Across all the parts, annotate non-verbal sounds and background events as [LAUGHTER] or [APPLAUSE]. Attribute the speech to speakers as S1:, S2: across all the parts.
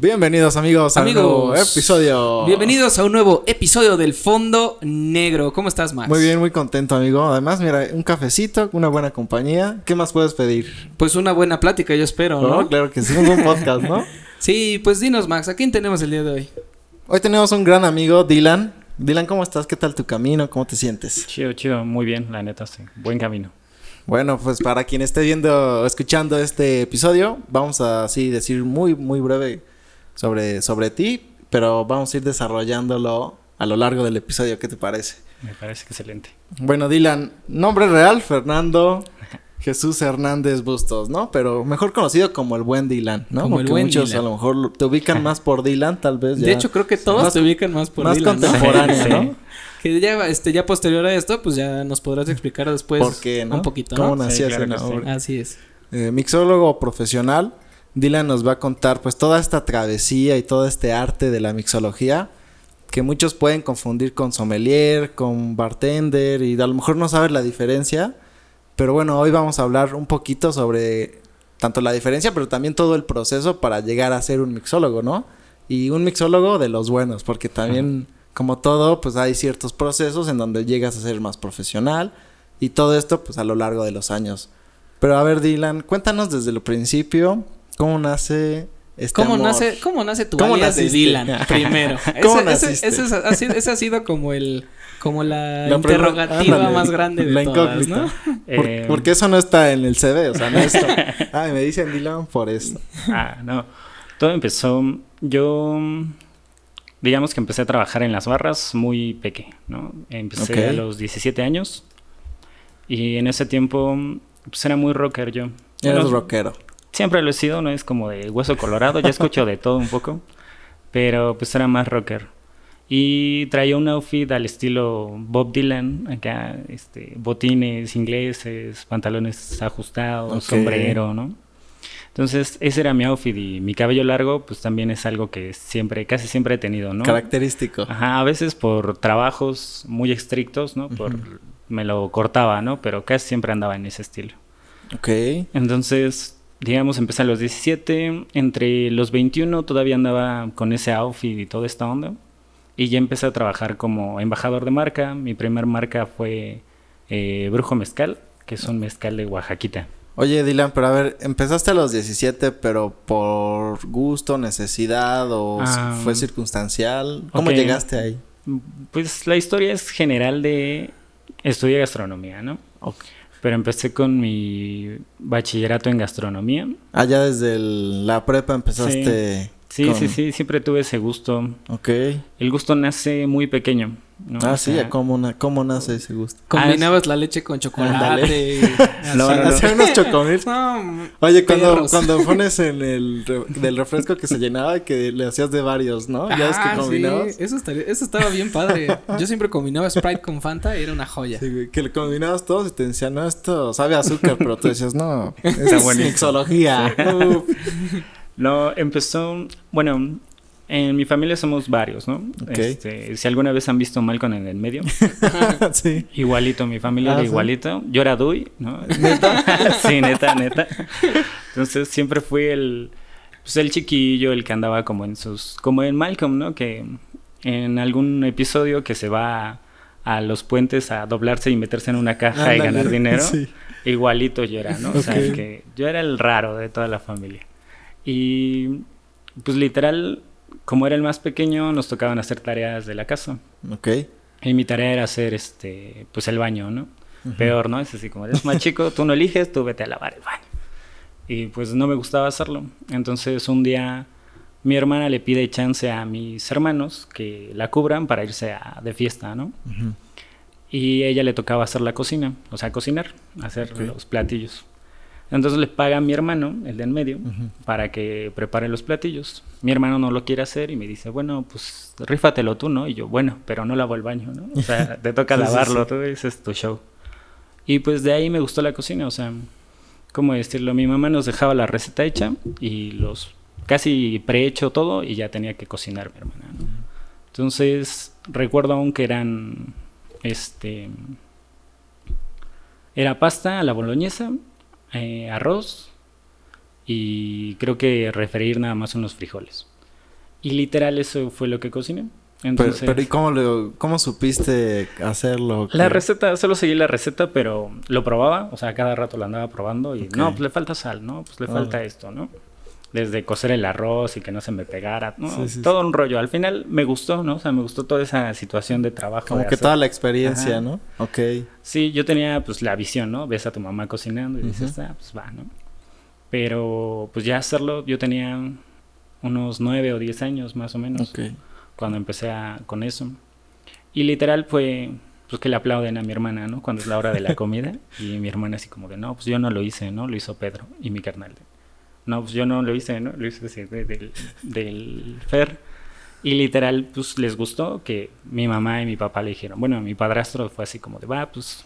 S1: Bienvenidos amigos, a un nuevo episodio.
S2: Bienvenidos a un nuevo episodio del Fondo Negro. ¿Cómo estás, Max?
S1: Muy bien, muy contento, amigo. Además, mira, un cafecito, una buena compañía. ¿Qué más puedes pedir?
S2: Pues una buena plática, yo espero, ¿no?
S1: Claro que sí, un buen podcast, ¿no? [LAUGHS]
S2: sí, pues dinos, Max, ¿a quién tenemos el día de hoy?
S1: Hoy tenemos un gran amigo, Dylan. Dylan, ¿cómo estás? ¿Qué tal tu camino? ¿Cómo te sientes?
S3: Chido, chido, muy bien, la neta, sí. Buen camino.
S1: Bueno, pues para quien esté viendo, escuchando este episodio, vamos a así decir muy, muy breve sobre, sobre ti, pero vamos a ir desarrollándolo a lo largo del episodio. ¿Qué te parece?
S3: Me parece excelente.
S1: Bueno, Dylan, nombre real, Fernando Jesús Hernández Bustos, ¿no? Pero mejor conocido como el buen Dylan, ¿no?
S2: Como
S1: Porque
S2: el buen
S1: muchos
S2: Dylan.
S1: a lo mejor te ubican [LAUGHS] más por Dylan, tal vez. Ya.
S2: De hecho, creo que todos
S1: Más-
S2: te ubican más por
S1: más
S2: Dylan, ¿no?
S1: contemporáneo,
S3: Sí.
S1: ¿no?
S2: Que ya, este, ya posterior a esto, pues ya nos podrás explicar después
S1: ¿Por qué, no?
S2: un poquito,
S1: ¿Cómo
S2: ¿no?
S1: nació
S3: Sí, claro?
S2: Así es.
S1: Eh, mixólogo profesional, Dylan nos va a contar pues toda esta travesía y todo este arte de la mixología que muchos pueden confundir con sommelier, con bartender y a lo mejor no saben la diferencia, pero bueno, hoy vamos a hablar un poquito sobre tanto la diferencia, pero también todo el proceso para llegar a ser un mixólogo, ¿no? Y un mixólogo de los buenos, porque también como todo, pues hay ciertos procesos en donde llegas a ser más profesional y todo esto pues a lo largo de los años. Pero a ver, Dylan, cuéntanos desde el principio cómo nace este
S2: ¿Cómo
S1: amor?
S2: nace, ¿Cómo nace tu
S1: ¿Cómo
S2: alias de? Dylan [LAUGHS] primero? [LAUGHS]
S1: ¿Cómo
S2: ese,
S1: naciste?
S2: Ese, ese, ha sido, ese ha sido como el como la, interrogativa
S1: ándale,
S2: más grande de
S1: la
S2: todas. ¿no? [LAUGHS]
S1: Por-
S3: Eh,
S1: porque eso no está en el CV, o sea, no es... Ay, me dicen Dylan por eso.
S3: Ah, no. Todo empezó. Yo. Digamos que empecé a trabajar en las barras muy pequeño, ¿no? Empecé a los 17 años. Y en ese tiempo, pues era muy rocker yo.
S1: Eres
S3: Bueno,
S1: rockero.
S3: Siempre lo he sido, no es como de hueso colorado, ya escucho de todo un poco. Pero pues era más rocker. Y traía un outfit al estilo Bob Dylan, acá, este, botines ingleses, pantalones ajustados, sombrero, ¿no? Entonces, ese era mi outfit y mi cabello largo, pues también es algo que siempre, casi siempre he tenido, ¿no?
S1: Característico.
S3: Ajá, a veces por trabajos muy estrictos, ¿no? Por, Me lo cortaba, ¿no? Pero casi siempre andaba en ese estilo.
S1: Ok.
S3: Entonces, digamos, empecé a los 17, entre los 21 todavía andaba con ese outfit y toda esta onda. Y ya empecé a trabajar como embajador de marca. Mi primer marca fue eh, Brujo Mezcal, que es un mezcal de Oaxaquita.
S1: Oye, Dylan, pero a ver, empezaste a los 17, pero por gusto, necesidad o
S3: Ah,
S1: fue circunstancial. ¿Cómo llegaste ahí?
S3: Pues la historia es general de estudié gastronomía, ¿no? Pero empecé con mi bachillerato en gastronomía.
S1: Allá desde el- la prepa empezaste.
S3: Sí,
S1: con-
S3: sí, sí, siempre tuve ese gusto.
S1: Ok.
S3: El gusto nace muy pequeño. ¿No?
S1: Ah,
S3: O
S1: sí,
S3: sea,
S1: ¿cómo, na- ¿cómo nace ese gusto?
S2: Combinabas la leche con chocolate. Y- [LAUGHS]
S3: No, no, [LAUGHS] no.
S1: Hacer unos chocomil.
S2: No,
S1: Oye, cuando, cuando [LAUGHS] pones en el re- del refresco que se llenaba y que le hacías de varios, ¿no? Ya ves
S2: Ah,
S1: que combinabas.
S2: sí, eso, estaría- eso estaba bien padre. Yo siempre combinaba Sprite con Fanta y era una joya.
S1: Sí, que le combinabas todos y te decían, no, esto sabe a azúcar, pero tú decías, no, es mixología. Uf.
S3: No, empezó, bueno, en mi familia somos varios, ¿no?
S1: Ok.
S3: Este, si alguna vez han visto Malcolm en el medio, [LAUGHS]
S1: sí.
S3: igualito, mi familia
S1: Ah,
S3: era
S1: ¿sí?
S3: igualito. Yo era Dui, ¿no? ¿Neta? [LAUGHS] sí, neta, neta. Entonces siempre fui el, pues el chiquillo, el que andaba como en sus, como en Malcolm, ¿no? Que en algún episodio que se va a los puentes a doblarse y meterse en una caja y ganar dinero.
S1: sí.
S3: Igualito yo era, ¿no? O sea, que yo era el raro de toda la familia. Y pues literal, como era el más pequeño, nos tocaban hacer tareas de la casa.
S1: Ok.
S3: Y mi tarea era hacer este, pues el baño, ¿no? Peor, ¿no? Es así como eres más chico, tú no eliges, tú vete a lavar el baño. Y pues no me gustaba hacerlo. Entonces un día mi hermana le pide chance a mis hermanos que la cubran para irse a, de fiesta, ¿no?
S1: Ujú.
S3: Y ella le tocaba hacer la cocina, o sea, cocinar, hacer los platillos. Entonces le paga a mi hermano, el de en medio, para que prepare los platillos. Mi hermano no lo quiere hacer y me dice, bueno, pues rífatelo tú, ¿no? Y yo, bueno, pero no lavo el baño, ¿no? O sea, [LAUGHS] te toca
S1: Sí, sí,
S3: lavarlo,
S1: sí.
S3: tú, ese es tu show. Y pues de ahí me gustó la cocina, o sea, ¿cómo decirlo? Mi mamá nos dejaba la receta hecha y los casi prehecho todo y ya tenía que cocinar mi hermana, ¿no? Entonces, recuerdo aún que eran, este, era pasta a la boloñesa, eh, arroz y creo que referir nada más unos frijoles. Y literal eso fue lo que cociné.
S1: Pero,
S3: Entonces,
S1: pero ¿y cómo, lo, cómo supiste hacerlo?
S3: la
S1: ¿Qué?
S3: receta, solo seguí la receta, pero lo probaba, o sea, cada rato la andaba probando y no, pues le falta sal, ¿no? Pues le falta esto, ¿no? Desde cocer el arroz y que no se me pegara, ¿no?
S1: Sí, sí,
S3: Todo un rollo. Al final me gustó, ¿no? O sea, me gustó toda esa situación de trabajo.
S1: Como
S3: de
S1: que
S3: hacer-
S1: toda la experiencia,
S3: Ajá.
S1: ¿no? Ok.
S3: Sí, yo tenía pues la visión, ¿no? Ves a tu mamá cocinando y dices, ah, pues va, ¿no? Pero pues ya hacerlo, yo tenía unos nueve o diez años más o menos cuando empecé a- con eso. Y literal fue pues que le aplauden a mi hermana, ¿no? Cuando es la hora de la comida [LAUGHS] y mi hermana así como de, no, pues yo no lo hice, ¿no? Lo hizo Pedro y mi carnal. No, pues yo no lo hice, ¿no? Lo hice así de- del Fer. Y literal, pues les gustó que mi mamá y mi papá le dijeron, bueno, mi padrastro fue así como de, va, pues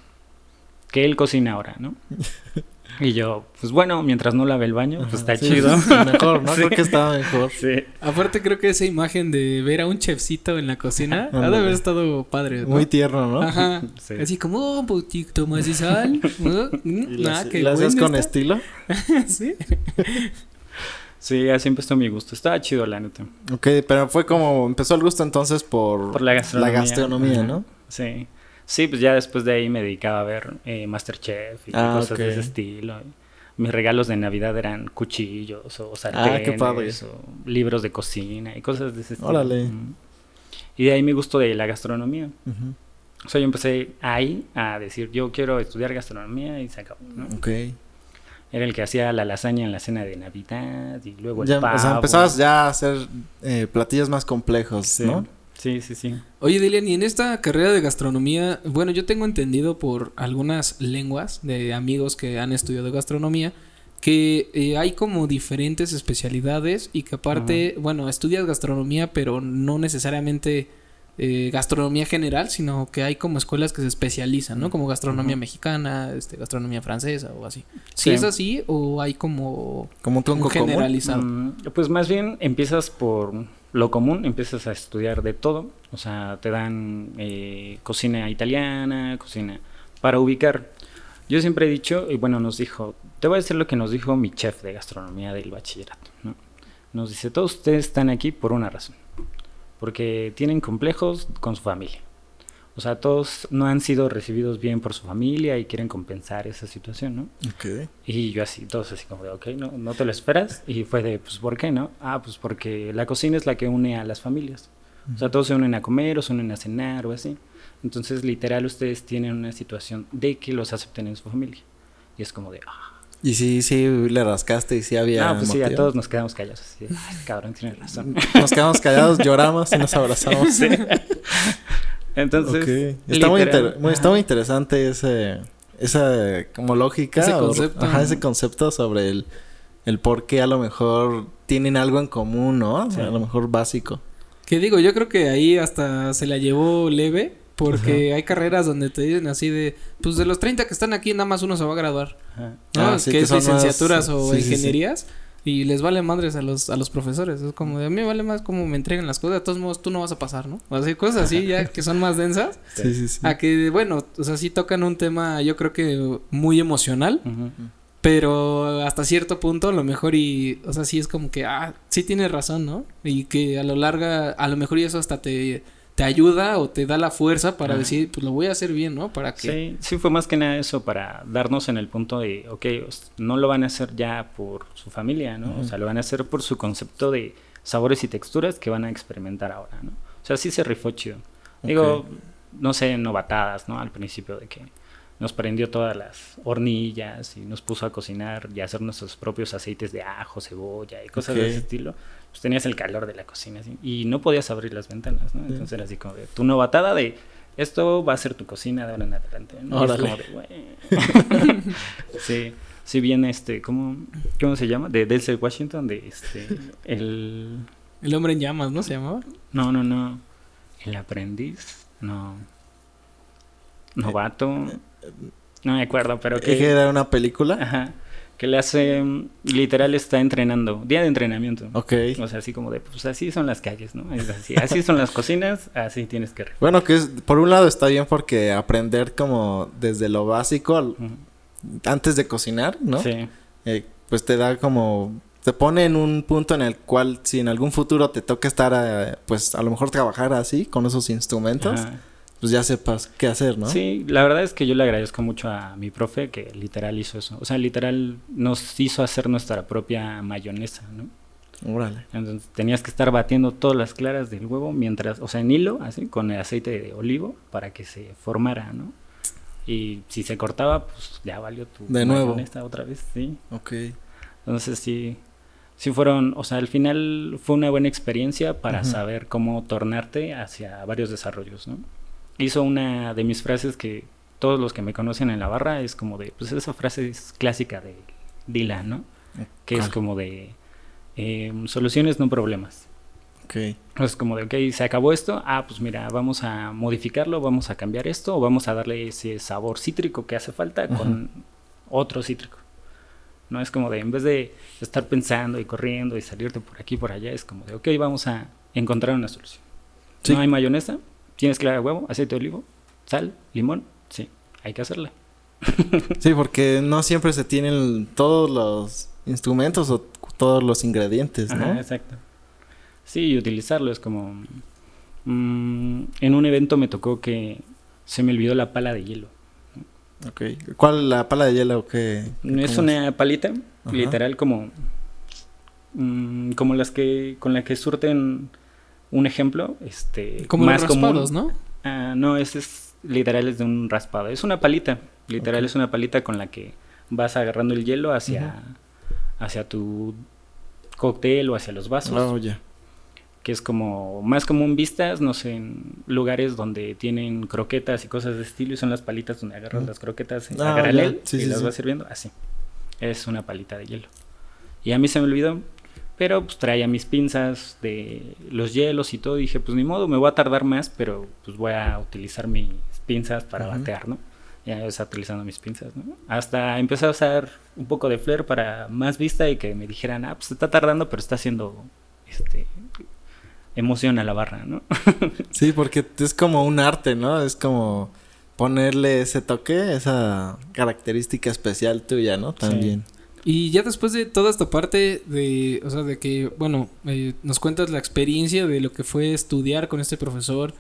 S3: que él cocina ahora, ¿no? [LAUGHS] Y yo, pues bueno, mientras no lave el baño, pues está
S1: Sí,
S3: chido.
S1: sí, mejor, ¿no? [LAUGHS]
S3: Sí.
S1: Creo que estaba mejor.
S3: Sí.
S2: Aparte creo que esa imagen de ver a un chefcito en la cocina ha de haber estado padre, ¿no?
S1: Muy tierno, ¿no?
S2: Ajá.
S3: Sí.
S2: Así como, oh, un poquito más de sal. ¿no? [LAUGHS] Mm,
S1: Y
S2: ah, qué
S1: y lo haces con
S2: está.
S1: estilo. [LAUGHS]
S2: sí.
S3: Sí, así empezó mi gusto. Estaba chido, la neta.
S1: Ok, pero fue como empezó el gusto entonces por,
S3: Por la gastronomía.
S1: gastronomía,
S3: Ajá.
S1: ¿no?
S3: Sí. Sí, pues ya después de ahí me dedicaba a ver eh, Masterchef y
S1: Ah,
S3: cosas de ese estilo. Mis regalos de Navidad eran cuchillos o sartenes
S1: Ah, padre.
S3: o libros de cocina y cosas de ese estilo.
S1: Órale.
S3: Y de ahí mi gusto de la gastronomía.
S1: Ujú.
S3: O sea, yo empecé ahí a decir, yo quiero estudiar gastronomía y se acabó, ¿no?
S1: Ok.
S3: Era el que hacía la lasaña en la cena de Navidad y luego el
S1: Ya,
S3: pavo.
S1: o sea, empezabas ya a hacer eh, platillos más complejos,
S3: Sí.
S1: ¿no?
S3: Sí, sí, sí.
S2: Oye, Dilian, y en esta carrera de gastronomía, bueno, yo tengo entendido por algunas lenguas de amigos que han estudiado gastronomía que eh, hay como diferentes especialidades y que aparte, bueno, estudias gastronomía, pero no necesariamente eh, gastronomía general, sino que hay como escuelas que se especializan, ¿no? Como gastronomía mexicana, este, gastronomía francesa o así.
S3: Sí.
S2: ¿Sí es así o hay como
S1: Como un tronco común.
S2: generalizado?
S3: Mm, pues más bien empiezas por lo común, empiezas a estudiar de todo. O sea, te dan eh, cocina italiana, cocina para ubicar. Yo siempre he dicho, y bueno, nos dijo, te voy a decir lo que nos dijo mi chef de gastronomía del bachillerato. ¿no? Nos dice, todos ustedes están aquí por una razón. Porque tienen complejos con su familia. O sea, todos no han sido recibidos bien por su familia y quieren compensar esa situación, ¿no?
S1: Ok.
S3: Y yo así, todos así como de, ok, no, no te lo esperas. Y fue de, pues, ¿por qué no? Ah, pues porque la cocina es la que une a las familias. O sea, todos se unen a comer o se unen a cenar o así. Entonces, literal, ustedes tienen una situación de que los acepten en su familia. Y es como de, ah.
S1: Y sí, sí, le rascaste y sí había.
S3: No, pues sí, a
S1: motivo.
S3: todos nos quedamos callados. Así de, "Ay, cabrón, tiene razón.
S1: Nos quedamos callados, lloramos y nos abrazamos. [LAUGHS]
S3: Sí. Entonces.
S1: Está, muy,
S3: literal,
S1: inter- muy- está muy interesante ese, esa como lógica.
S2: Ese
S1: o-
S2: concepto.
S1: ajá, ese concepto sobre el, el por qué a lo mejor tienen algo en común, ¿no? O sea,
S3: Sí.
S1: A lo mejor básico.
S2: Que digo, yo creo que ahí hasta se la llevó leve. Porque hay carreras donde te dicen así de, pues de los 30 que están aquí, nada más uno se va a graduar.
S3: ajá.
S2: ¿no?
S1: Ah, sí,
S2: que,
S1: que
S2: es
S1: más-
S2: licenciaturas o
S1: sí, sí, sí.
S2: Y les vale madres a los, a los profesores. Es como de a mí vale más cómo me entreguen las cosas. De todos modos, tú no vas a pasar, ¿no? O así, cosas así ya que son más densas. [LAUGHS]
S1: Sí, sí, sí.
S2: A que, bueno, o sea, sí tocan un tema, yo creo que muy emocional. Pero hasta cierto punto, a lo mejor y, o sea, sí es como que, ah, sí tienes razón, ¿no? Y que a lo larga, a lo mejor y eso hasta te, te ayuda o te da la fuerza para
S3: Ajá.
S2: decir, pues lo voy a hacer bien, ¿no? Para que...
S3: Sí, sí fue más que nada eso para darnos en el punto de, ok, no lo van a hacer ya por su familia, ¿no? O sea, lo van a hacer por su concepto de sabores y texturas que van a experimentar ahora, ¿no? O sea, sí se rifó chido. Digo, no sé, novatadas, ¿no? Al principio de que nos prendió todas las hornillas y nos puso a cocinar y a hacer nuestros propios aceites de ajo, cebolla y cosas de ese estilo. Pues tenías el calor de la cocina así, y no podías abrir las ventanas, ¿no? Entonces era así como de tu novatada de esto va a ser tu cocina de ahora en adelante. ¿no?
S1: Órale.
S3: como de, "Güey". [LAUGHS] sí, sí viene este, ¿cómo, ¿cómo se llama? De Denzel Washington, de este, el...
S2: El hombre en llamas, ¿no? Se llamaba.
S3: No, no, no. El aprendiz, no. Novato. No me acuerdo, pero
S1: ¿Que
S3: que...
S1: era una película?
S3: Ajá. Que le hace, literal está entrenando, día de entrenamiento.
S1: Ok.
S3: O sea, así como de, pues así son las calles, ¿no? Es así, así son las cocinas, así tienes que... rifar.
S1: Bueno, que es, por un lado está bien porque aprender como desde lo básico al- antes de cocinar, ¿no?
S3: Sí.
S1: Eh, pues te da como te pone en un punto en el cual si en algún futuro te toca estar, eh, pues a lo mejor trabajar así, con esos instrumentos,
S3: Ajá.
S1: Pues ya sepas qué hacer, ¿no?
S3: Sí, la verdad es que yo le agradezco mucho a mi profe que literal hizo eso. O sea, literal nos hizo hacer nuestra propia mayonesa, ¿no?
S1: Órale.
S3: Entonces tenías que estar batiendo todas las claras del huevo mientras, o sea, en hilo, así, con el aceite de olivo para que se formara, ¿no? Y si se cortaba, pues ya valió tu
S1: De nuevo.
S3: otra vez, sí.
S1: Ok.
S3: Entonces sí, sí fueron, o sea, al final fue una buena experiencia para saber cómo tornarte hacia varios desarrollos, ¿no? Hizo una de mis frases que todos los que me conocen en la barra es como de, pues esa frase es clásica de Dylan, ¿no? Que es como de eh, soluciones, no problemas.
S1: Ok.
S3: Es como de, ok, se acabó esto, ah, pues mira, vamos a modificarlo, vamos a cambiar esto, o vamos a darle ese sabor cítrico que hace falta con otro cítrico. No es como de, en vez de estar pensando y corriendo y salirte por aquí y por allá, es como de, ok, vamos a encontrar una solución.
S1: Sí.
S3: No hay mayonesa, tienes clara de huevo, aceite de olivo, sal, limón, sí, hay que hacerla. [LAUGHS]
S1: Sí, porque no siempre se tienen todos los instrumentos o todos los ingredientes, ¿no?
S3: Ajá, exacto. Sí, y utilizarlo es como... mm, en un evento me tocó que se me olvidó la pala de hielo.
S1: Ok. ¿Cuál la pala de hielo que
S3: Es una palita,
S1: Ajá.
S3: literal como... mm, como las que... con la que surten un ejemplo, este...
S2: Como
S3: más
S2: los
S3: común.
S2: raspados, ¿no?
S3: Ah, no, ese es literal es de un raspado. Es una palita, literal es una palita con la que vas agarrando el hielo hacia, hacia tu cóctel o hacia los vasos.
S1: Oh, ya.
S3: que es como más común vistas, no sé, en lugares donde tienen croquetas y cosas de estilo y son las palitas donde agarras las croquetas
S1: Ah. Sí,
S3: y
S1: sí,
S3: las
S1: sí.
S3: vas sirviendo así. Es una palita de hielo. Y a mí se me olvidó, pero pues traía mis pinzas de los hielos y todo. Y dije, pues ni modo, me voy a tardar más, pero pues voy a utilizar mis pinzas para
S1: Ujú.
S3: batear, ¿no? Ya estaba utilizando mis pinzas, ¿no? Hasta empecé a usar un poco de flair para más vista y que me dijeran, ah, pues está tardando, pero está haciendo este emoción a la barra, ¿no? [LAUGHS]
S1: Sí, porque es como un arte, ¿no? Es como ponerle ese toque, esa característica especial tuya, ¿no? También.
S2: Y ya después de toda esta parte de, o sea, de que, bueno, eh, nos cuentas la experiencia de lo que fue estudiar con este profesor,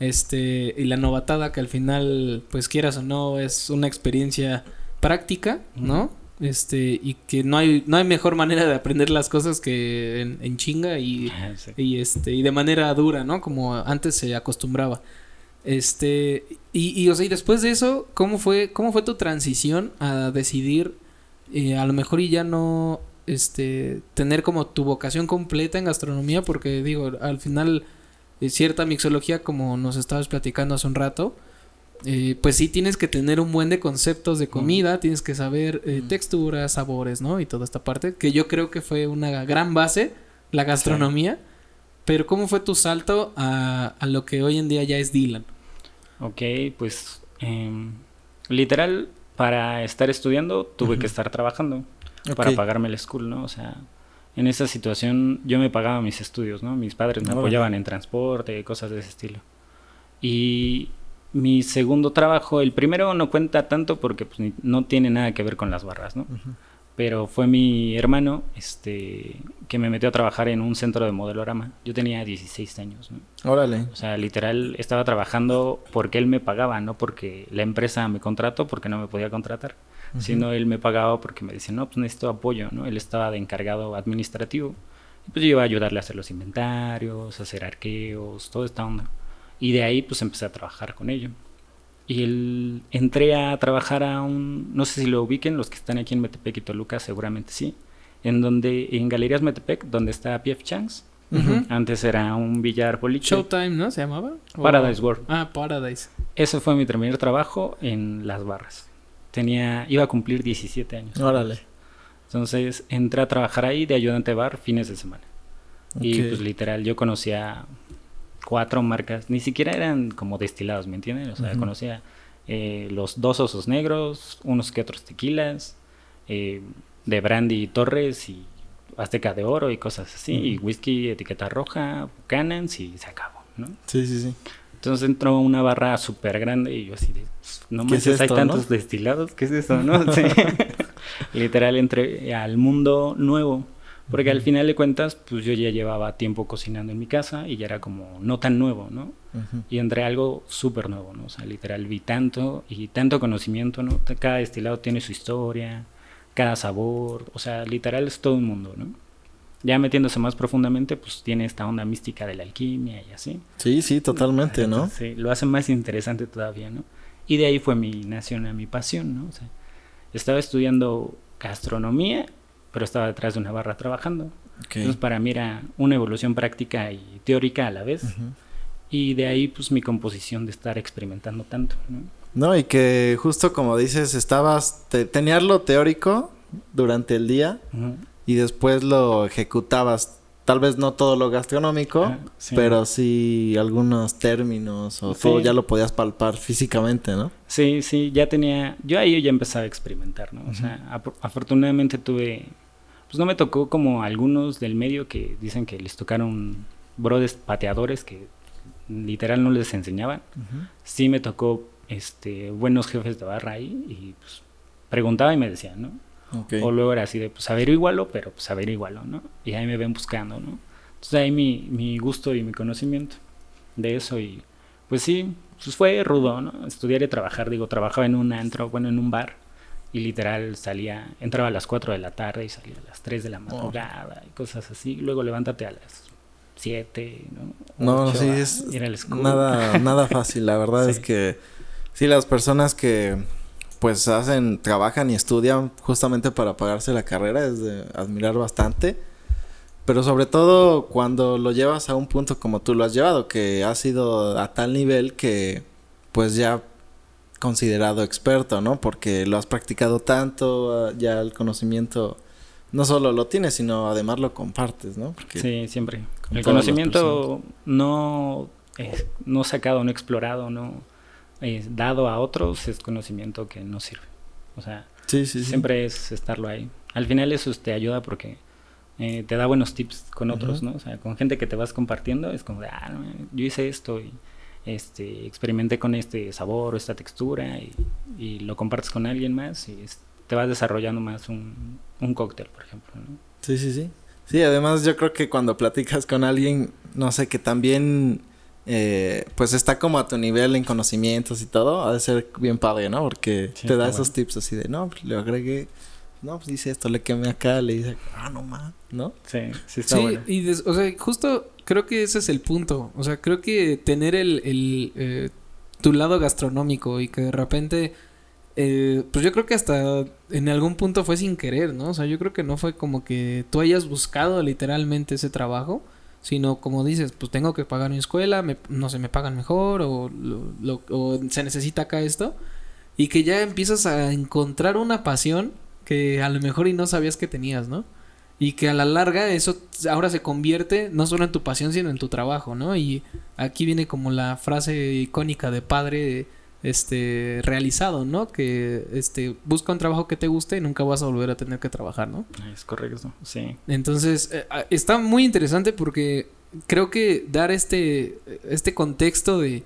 S2: este, y la novatada que al final, pues quieras o no, es una experiencia práctica, ¿no? Este, y que no hay, no hay mejor manera de aprender las cosas que en, en chinga y, [LAUGHS]
S3: Sí.
S2: y este, y de manera dura, ¿no? Como antes se acostumbraba. Este, y, y, o sea, y después de eso, ¿cómo fue, cómo fue tu transición a decidir eh, a lo mejor y ya no este tener como tu vocación completa en gastronomía porque digo al final eh, cierta mixología como nos estabas platicando hace un rato eh, pues sí tienes que tener un buen de conceptos de comida tienes que saber eh,
S1: Mm.
S2: texturas sabores no y toda esta parte que yo creo que fue una gran base la gastronomía pero cómo fue tu salto a, a lo que hoy en día ya es Dylan
S3: Ok, pues em, literal, para estar estudiando tuve que estar trabajando para pagarme el school, ¿no? O sea, en esa situación yo me pagaba mis estudios, ¿no? Mis padres me apoyaban en transporte, cosas de ese estilo. Y mi segundo trabajo, el primero no cuenta tanto porque pues, no tiene nada que ver con las barras, ¿no? Pero fue mi hermano este, que me metió a trabajar en un centro de modelorama. Yo tenía 16 años, ¿no?
S1: Órale.
S3: O sea, literal estaba trabajando porque él me pagaba, no porque la empresa me contrató, porque no me podía contratar,
S1: Ujú.
S3: sino él me pagaba porque me decía, no, pues necesito apoyo, ¿no? Él estaba de encargado administrativo. Y pues yo iba a ayudarle a hacer los inventarios, a hacer arqueos, toda esta onda. Y de ahí pues empecé a trabajar con ello. Y él, entré a trabajar a un, no sé si lo ubiquen, los que están aquí en Metepec y Toluca seguramente sí, en donde, en Galerías Metepec, donde está P.F. Changs.
S2: Ujú.
S3: Antes era un billar boliche.
S2: Showtime no se llamaba ¿O-
S3: Paradise World.
S2: ah Paradise
S3: Ese fue mi primer trabajo en las barras. Tenía, iba a cumplir 17 años.
S1: Órale.
S3: Entonces entré a trabajar ahí de ayudante bar fines de semana. Y
S1: Ok.
S3: pues literal, yo conocía cuatro marcas, ni siquiera eran como destilados, ¿me entienden? O sea, conocía eh, los dos osos negros, unos que otros tequilas, eh, de brandy y torres y azteca de oro y cosas así, y whisky, etiqueta roja, Buchanan's y se acabó, ¿no?
S1: Sí, sí, sí.
S3: Entonces entró una barra súper grande y yo así de, no
S1: ¿Qué es
S3: manches, hay tantos
S1: no?
S3: destilados, ¿qué es eso, no? [LAUGHS] Sí. [LAUGHS] Literal entré al mundo nuevo Porque al final de cuentas, pues yo ya llevaba tiempo cocinando en mi casa y ya era como no tan nuevo, ¿no? Y entré a algo súper nuevo, ¿no? O sea, literal vi tanto y tanto conocimiento, ¿no? Cada destilado tiene su historia, cada sabor, o sea, literal es todo un mundo, ¿no? Ya metiéndose más profundamente, pues tiene esta onda mística de la alquimia y así.
S1: Sí, sí, totalmente, ¿no?
S3: Sí, lo hace más interesante todavía, ¿no? Y de ahí fue mi nación, mi pasión, ¿no? O sea, estaba estudiando gastronomía pero estaba detrás de una barra trabajando. Entonces para mí era una evolución práctica y teórica a la vez. Y de ahí pues mi composición de estar experimentando tanto. ¿no?
S1: No, y que justo como dices, estabas, tenías lo teórico durante el día y después lo ejecutabas. Tal vez no todo lo gastronómico, ah, pero sí algunos términos o todo ya lo podías palpar físicamente, ¿no?
S3: Sí, sí, ya tenía, yo ahí ya empezaba a experimentar, ¿no? O sea, afortunadamente tuve pues no me tocó como algunos del medio que dicen que les tocaron brodes pateadores que literal no les enseñaban. Sí me tocó este buenos jefes de barra ahí y pues preguntaba y me decían, ¿no? O luego era así de, pues igualo pero pues igualo ¿no? Y ahí me ven buscando, ¿no? Entonces ahí mi, mi gusto y mi conocimiento de eso y pues sí, pues fue rudo, ¿no? Estudiar y trabajar, digo, trabajaba en un antro, bueno, en un bar y literal salía, entraba a las 4 de la tarde y salía a las 3 de la madrugada y cosas así. Luego levántate a las 7, ¿no?
S1: No, sí, es nada, nada [LAUGHS] fácil. La verdad es que sí, las personas que pues hacen, trabajan y estudian justamente para pagarse la carrera es de admirar bastante. Pero sobre todo cuando lo llevas a un punto como tú lo has llevado, que has sido a tal nivel que pues ya considerado experto, ¿no? Porque lo has practicado tanto, ah, ya el conocimiento no solo lo tienes, sino además lo compartes, ¿no?
S3: sí, siempre. El conocimiento no, no sacado, no explorado, no dado a otros es conocimiento que no sirve. O sea, siempre es estarlo ahí. Al final eso te ayuda porque eh, te da buenos tips con otros, ¿no? O sea, con gente que te vas compartiendo es como de, ah, yo hice esto y este, experimenté con este sabor o esta textura y, lo compartes con alguien más y te vas desarrollando más un, un cóctel, por ejemplo. ¿no?
S1: Sí, sí, sí. Sí, además yo creo que cuando platicas con alguien, no sé, que también eh, pues está como a tu nivel en conocimientos y todo, ha de ser bien padre, ¿no? Porque te da esos tips así de, no, pues le agregué, no, pues dice esto, le quemé acá, le dice, ah, no más, ¿no?
S3: Sí, sí está sí,
S2: y o sea, justo creo que ese es el punto. O sea, creo que tener el, el eh, tu lado gastronómico y que de repente, eh, pues yo creo que hasta en algún punto fue sin querer, ¿no? O sea, yo creo que no fue como que tú hayas buscado literalmente ese trabajo, sino como dices, pues tengo que pagar mi escuela, no sé, me pagan mejor o, o se necesita acá esto. Y que ya empiezas a encontrar una pasión que a lo mejor y no sabías que tenías, ¿no? y que a la larga eso ahora se convierte no solo en tu pasión sino en tu trabajo, ¿no? Y aquí viene como la frase icónica de padre este realizado, ¿no? Que este busca un trabajo que te guste y nunca vas a volver a tener que trabajar, ¿no?
S3: Es correcto, sí.
S2: Entonces, eh, ah, está muy interesante porque creo que dar este este contexto de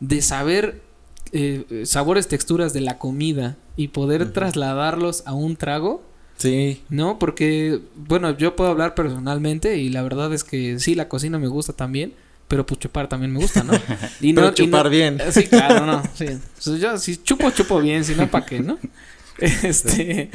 S2: de saber eh, sabores, texturas de la comida y poder trasladarlos a un trago
S1: Sí.
S2: ¿No? Porque, bueno, yo puedo hablar personalmente y la verdad es que sí, la cocina me gusta también. Pero pues chupar también me gusta, ¿no? [LAUGHS]
S1: Y no chupar bien.
S2: Sí, claro, no. [LAUGHS] Sí. yo si chupo, chupo bien, si no, ¿para qué, no? [LAUGHS] Este...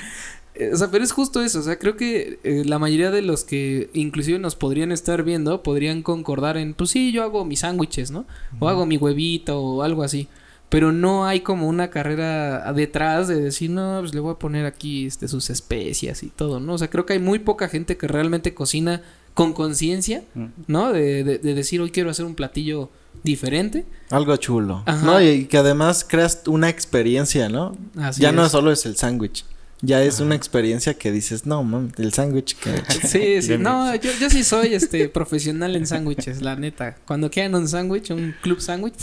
S2: O sea, pero es justo eso. O sea, creo que eh, la mayoría de los que inclusive nos podrían estar viendo podrían concordar en, pues sí, yo hago mis sándwiches, ¿no? O hago mi huevito o algo así pero no hay como una carrera detrás de decir, no, pues le voy a poner aquí este, sus especias y todo, ¿no? O sea, creo que hay muy poca gente que realmente cocina con conciencia, mm. ¿no? De, de, decir, hoy quiero hacer un platillo diferente.
S1: Algo chulo. ¿No? Y que además creas una experiencia, ¿no? Así ya no solo es el sándwich. Ya es una experiencia que dices, no, mam, el sándwich que... [LAUGHS]
S2: Sí, sí, no, yo, yo sí soy este [LAUGHS] profesional en sándwiches, la neta. Cuando quieran un sándwich, un club sándwich,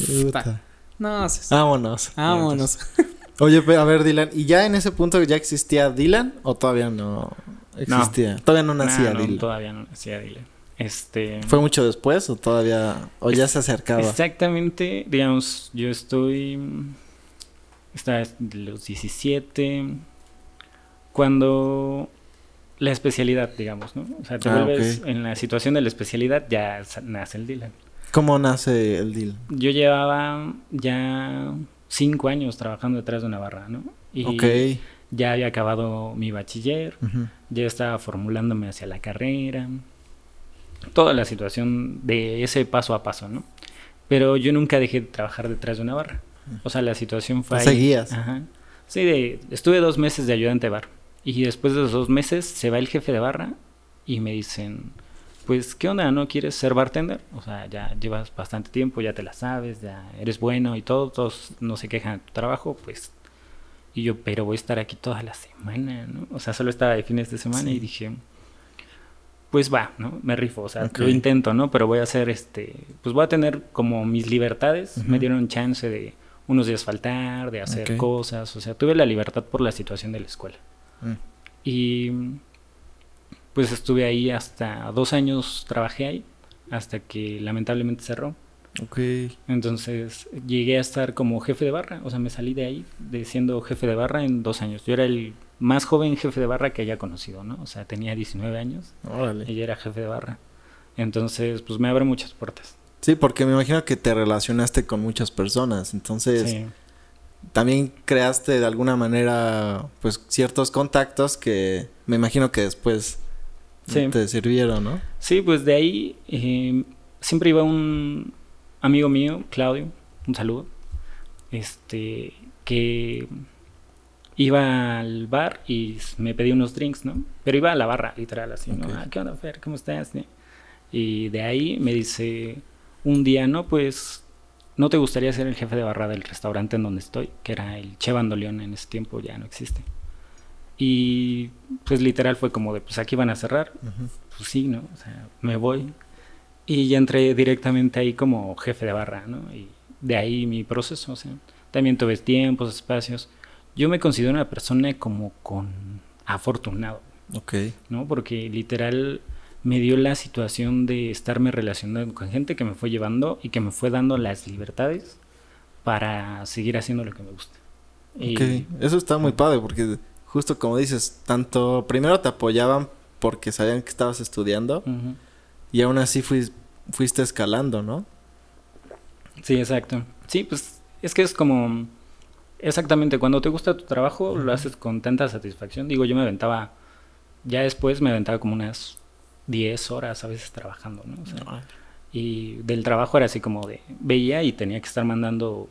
S2: no,
S1: vámonos.
S2: Vámonos. [LAUGHS]
S1: Oye, a ver, Dylan, ¿y ya en ese punto ya existía Dylan o todavía no existía? todavía no nacía Dylan.
S3: Todavía no nacía Dylan. Este...
S1: ¿Fue mucho después o todavía, o ya se acercaba?
S3: Exactamente, digamos, yo estoy, estaba de los 17, cuando la especialidad, digamos, ¿no? O sea, te
S1: Ah,
S3: vuelves en la situación de la especialidad, ya nace el Dylan.
S1: ¿Cómo nace el deal?
S3: Yo llevaba ya cinco años trabajando detrás de una barra, ¿no? Y
S1: ok.
S3: ya había acabado mi bachiller, ya estaba formulándome hacia la carrera, toda la situación de ese paso a paso, ¿no? Pero yo nunca dejé de trabajar detrás de una barra. O sea, la situación fue... Ahí.
S1: seguías.
S3: Ajá. Sí, de, estuve dos meses de ayudante de bar. Y después de los dos meses se va el jefe de barra y me dicen, pues, ¿qué onda? ¿No quieres ser bartender? O sea, ya llevas bastante tiempo, ya te la sabes, ya eres bueno y todo, todos no se quejan de tu trabajo, pues... Y yo, pero voy a estar aquí toda la semana, ¿no? O sea, solo estaba de fines de semana y dije, pues va, ¿no? Me rifo, o sea, lo intento, ¿no? Pero voy a hacer este, pues voy a tener como mis libertades, me dieron chance de unos días faltar, de hacer cosas, o sea, tuve la libertad por la situación de la escuela.
S1: Mm.
S3: Y pues estuve ahí hasta dos años, trabajé ahí, hasta que lamentablemente cerró.
S1: Ok.
S3: Entonces llegué a estar como jefe de barra, o sea, me salí de ahí, de siendo jefe de barra en dos años. Yo era el más joven jefe de barra que haya conocido, ¿no? O sea, tenía 19 años
S1: Órale.
S3: y ya era jefe de barra. Entonces, pues me abre muchas puertas.
S1: Sí, porque me imagino que te relacionaste con muchas personas. Entonces,
S3: Sí.
S1: también creaste de alguna manera, pues, ciertos contactos que me imagino que después
S3: Sí.
S1: te sirvieron, ¿no?
S3: Sí, pues de ahí eh, siempre iba un amigo mío, Claudio, un saludo, este, que iba al bar y me pedía unos drinks, ¿no? Pero iba a la barra, literal, así, ¿no? Ah, ¿Qué onda, Fer? ¿Cómo estás? Y de ahí me dice un día, no, pues, ¿no te gustaría ser el jefe de barra del restaurante en donde estoy? Que era el Che Bandoleón en ese tiempo, ya no existe. Y pues literal fue como de, pues aquí van a cerrar,
S1: Ujú.
S3: pues sí, ¿no? O sea, me voy. Y ya entré directamente ahí como jefe de barra, ¿no? Y de ahí mi proceso, o sea, también tuve tiempos, espacios. Yo me considero una persona como con afortunado,
S1: Ok.
S3: ¿no? Porque literal me dio la situación de estarme relacionando con gente que me fue llevando y que me fue dando las libertades para seguir haciendo lo que me gusta. Y-
S1: Ok. Eso está muy padre porque justo como dices, tanto primero te apoyaban porque sabían que estabas estudiando y aún así fuis- fuiste escalando, ¿no?
S3: Sí, exacto. Sí, pues es que es como exactamente cuando te gusta tu trabajo lo haces con tanta satisfacción. Digo, yo me aventaba ya después me aventaba como unas 10 horas a veces trabajando, ¿no? O sea, y del trabajo era así como de veía y tenía que estar mandando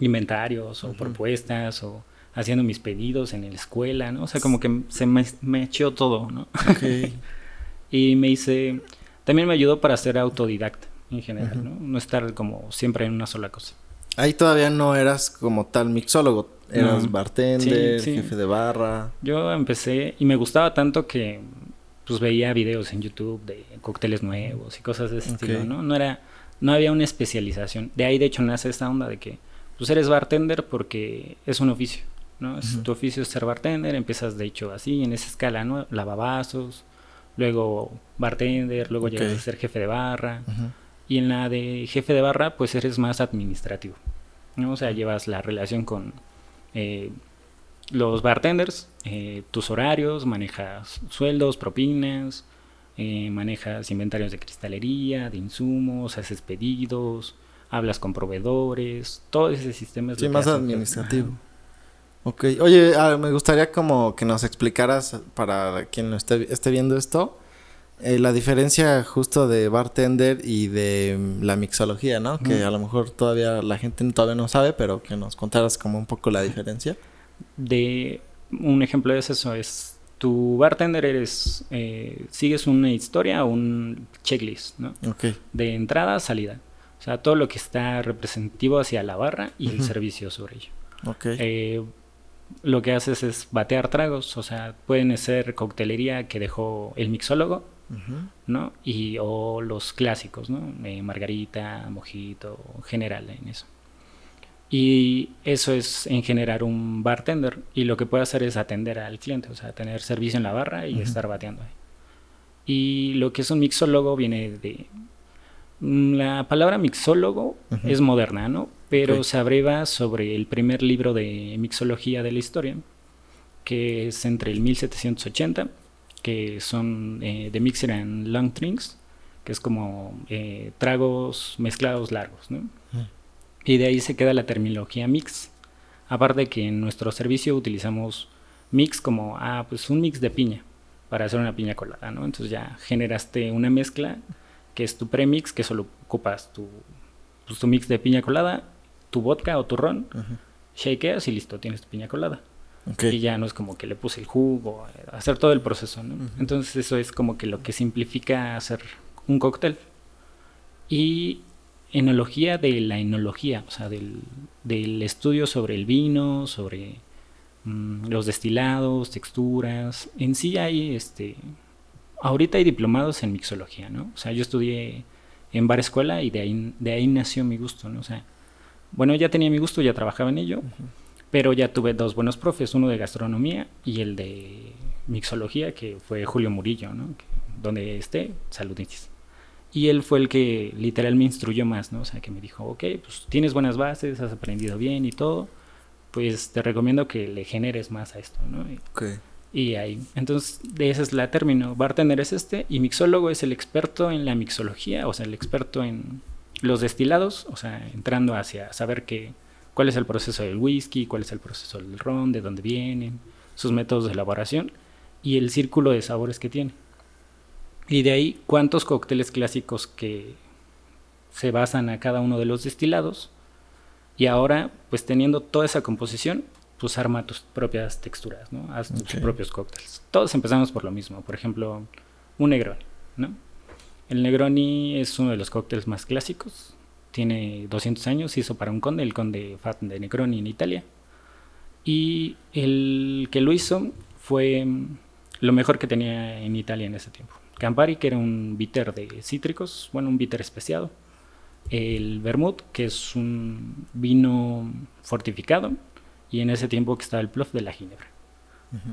S3: inventarios o propuestas o haciendo mis pedidos en la escuela, ¿no? O sea, como que se me, me echó todo, ¿no?
S1: Ok. [LAUGHS]
S3: Y me hice, también me ayudó para ser autodidacta en general. ¿no? No estar como siempre en una sola cosa.
S1: Ahí todavía no eras como tal mixólogo, eras
S3: No.
S1: bartender,
S3: Sí, sí.
S1: jefe de barra.
S3: Yo empecé y me gustaba tanto que pues veía videos en YouTube de cócteles nuevos y cosas de ese estilo, ¿no? No era, no había una especialización. De ahí de hecho nace esta onda de que pues eres bartender porque es un oficio, ¿no? Es-. Tu oficio es ser bartender, empiezas de hecho así, en esa escala, ¿no? Lavavasos, luego bartender, luego llegas a ser jefe de barra. Y en la de jefe de barra, pues eres más administrativo. ¿no? O sea, llevas la relación con eh, los bartenders, eh, tus horarios, manejas sueldos, propinas, eh, manejas inventarios de cristalería, de insumos, haces pedidos, hablas con proveedores, todo ese sistema es
S1: Sí,
S3: lo
S1: más
S3: que-
S1: administrativo. Ok. Oye, ah, me gustaría como que nos explicaras para quien lo esté, esté viendo esto, eh, la diferencia justo de bartender y de mm, la mixología, ¿no? Que a lo mejor todavía la gente todavía no sabe, pero que nos contaras como un poco la diferencia.
S3: de un ejemplo de eso es tu bartender eres eh, sigues una historia o un checklist ¿no?
S1: Ok.
S3: de entrada a salida o sea todo lo que está representativo hacia la barra y el servicio sobre ello
S1: Ok.
S3: Eh, lo que haces es batear tragos o sea pueden ser coctelería que dejó el mixólogo
S1: Ujú.
S3: no y o los clásicos no Eh, margarita mojito general en eso y eso es en generar un bartender y lo que puede hacer es atender al cliente, o sea, tener servicio en la barra y
S1: Ujú.
S3: estar bateando ahí. Y lo que es un mixólogo viene de... mm, La palabra mixólogo es moderna, ¿no? Pero se abreva sobre el primer libro de mixología de la historia, que es entre el 1780 que son eh, de Mixer and Long Drinks, que es como eh, tragos mezclados largos, ¿no? Y de ahí se queda la terminología mix. Aparte que en nuestro servicio utilizamos mix como, ah, pues un mix de piña para hacer una piña colada, ¿no? Entonces ya generaste una mezcla que es tu premix, que solo ocupas tu, pues, tu mix de piña colada, tu vodka o tu ron, shakeas y listo, tienes tu piña colada. Y ya no es como que le puse el jugo, hacer todo el proceso, ¿no? Entonces eso es como que lo que simplifica hacer un cóctel. Y enología de la enología, o sea, del, del estudio sobre el vino, sobre mm, los destilados, texturas. En sí hay, este, ahorita hay diplomados en mixología, ¿no? O sea, yo estudié en bar escuela y de ahí, de ahí nació mi gusto, ¿no? O sea, bueno, ya tenía mi gusto, ya trabajaba en ello, pero ya tuve dos buenos profes, uno de gastronomía y el de mixología, que fue Julio Murillo, ¿no? donde esté, saluditis. Y él fue el que literal me instruyó más, ¿no? O sea, que me dijo, ok, pues tienes buenas bases, has aprendido bien y todo, pues te recomiendo que le generes más a esto, ¿no?
S1: Ok.
S3: Y ahí, entonces, de ese es la término. Bartender es este y mixólogo es el experto en la mixología, o sea, el experto en los destilados, o sea, entrando hacia saber que, cuál es el proceso del whisky, cuál es el proceso del ron, de dónde vienen, sus métodos de elaboración y el círculo de sabores que tiene. Y de ahí, cuántos cócteles clásicos que se basan a cada uno de los destilados. Y ahora, pues teniendo toda esa composición, pues arma tus propias texturas, ¿no? Haz tus propios cócteles. Todos empezamos por lo mismo. Por ejemplo, un Negroni, ¿no? El Negroni es uno de los cócteles más clásicos. Tiene 200 años, se hizo para un conde, el conde Fat de Negroni en Italia. Y el que lo hizo fue lo mejor que tenía en Italia en ese tiempo. Campari, que era un bitter de cítricos, bueno, un bitter especiado. El vermouth, que es un vino fortificado. Y en ese tiempo que estaba el plof de la ginebra.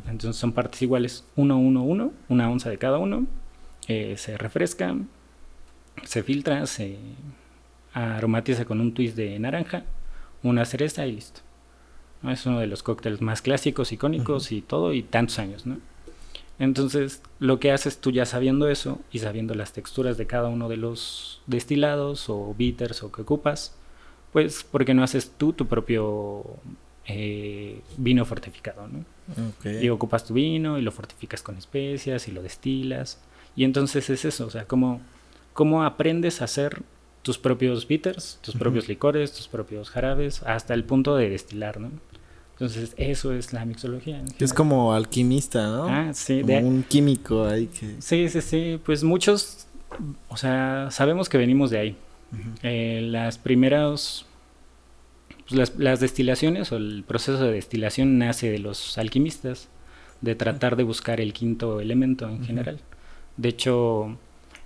S3: Entonces son partes iguales, 1, 1, 1, una onza de cada uno. Eh, se refresca, se filtra, se aromatiza con un twist de naranja, una cereza y listo. Es uno de los cócteles más clásicos, icónicos y todo, y tantos años, ¿no? Entonces, lo que haces tú ya sabiendo eso y sabiendo las texturas de cada uno de los destilados o bitters o que ocupas, pues, ¿por qué no haces tú tu propio eh, vino fortificado, ¿no? Y ocupas tu vino y lo fortificas con especias y lo destilas. Y entonces es eso, o sea, cómo, cómo aprendes a hacer tus propios bitters, tus propios licores, tus propios jarabes, hasta el punto de destilar, ¿no? Entonces, eso es la mixología.
S1: Es como alquimista, ¿no?
S3: Ah, sí.
S1: Como un químico ahí que...
S3: Sí, sí, sí. Pues muchos, o sea, sabemos que venimos de ahí. Eh, las primeras, pues las, destilaciones o el proceso de destilación nace de los alquimistas, de tratar de buscar el quinto elemento en general. De hecho,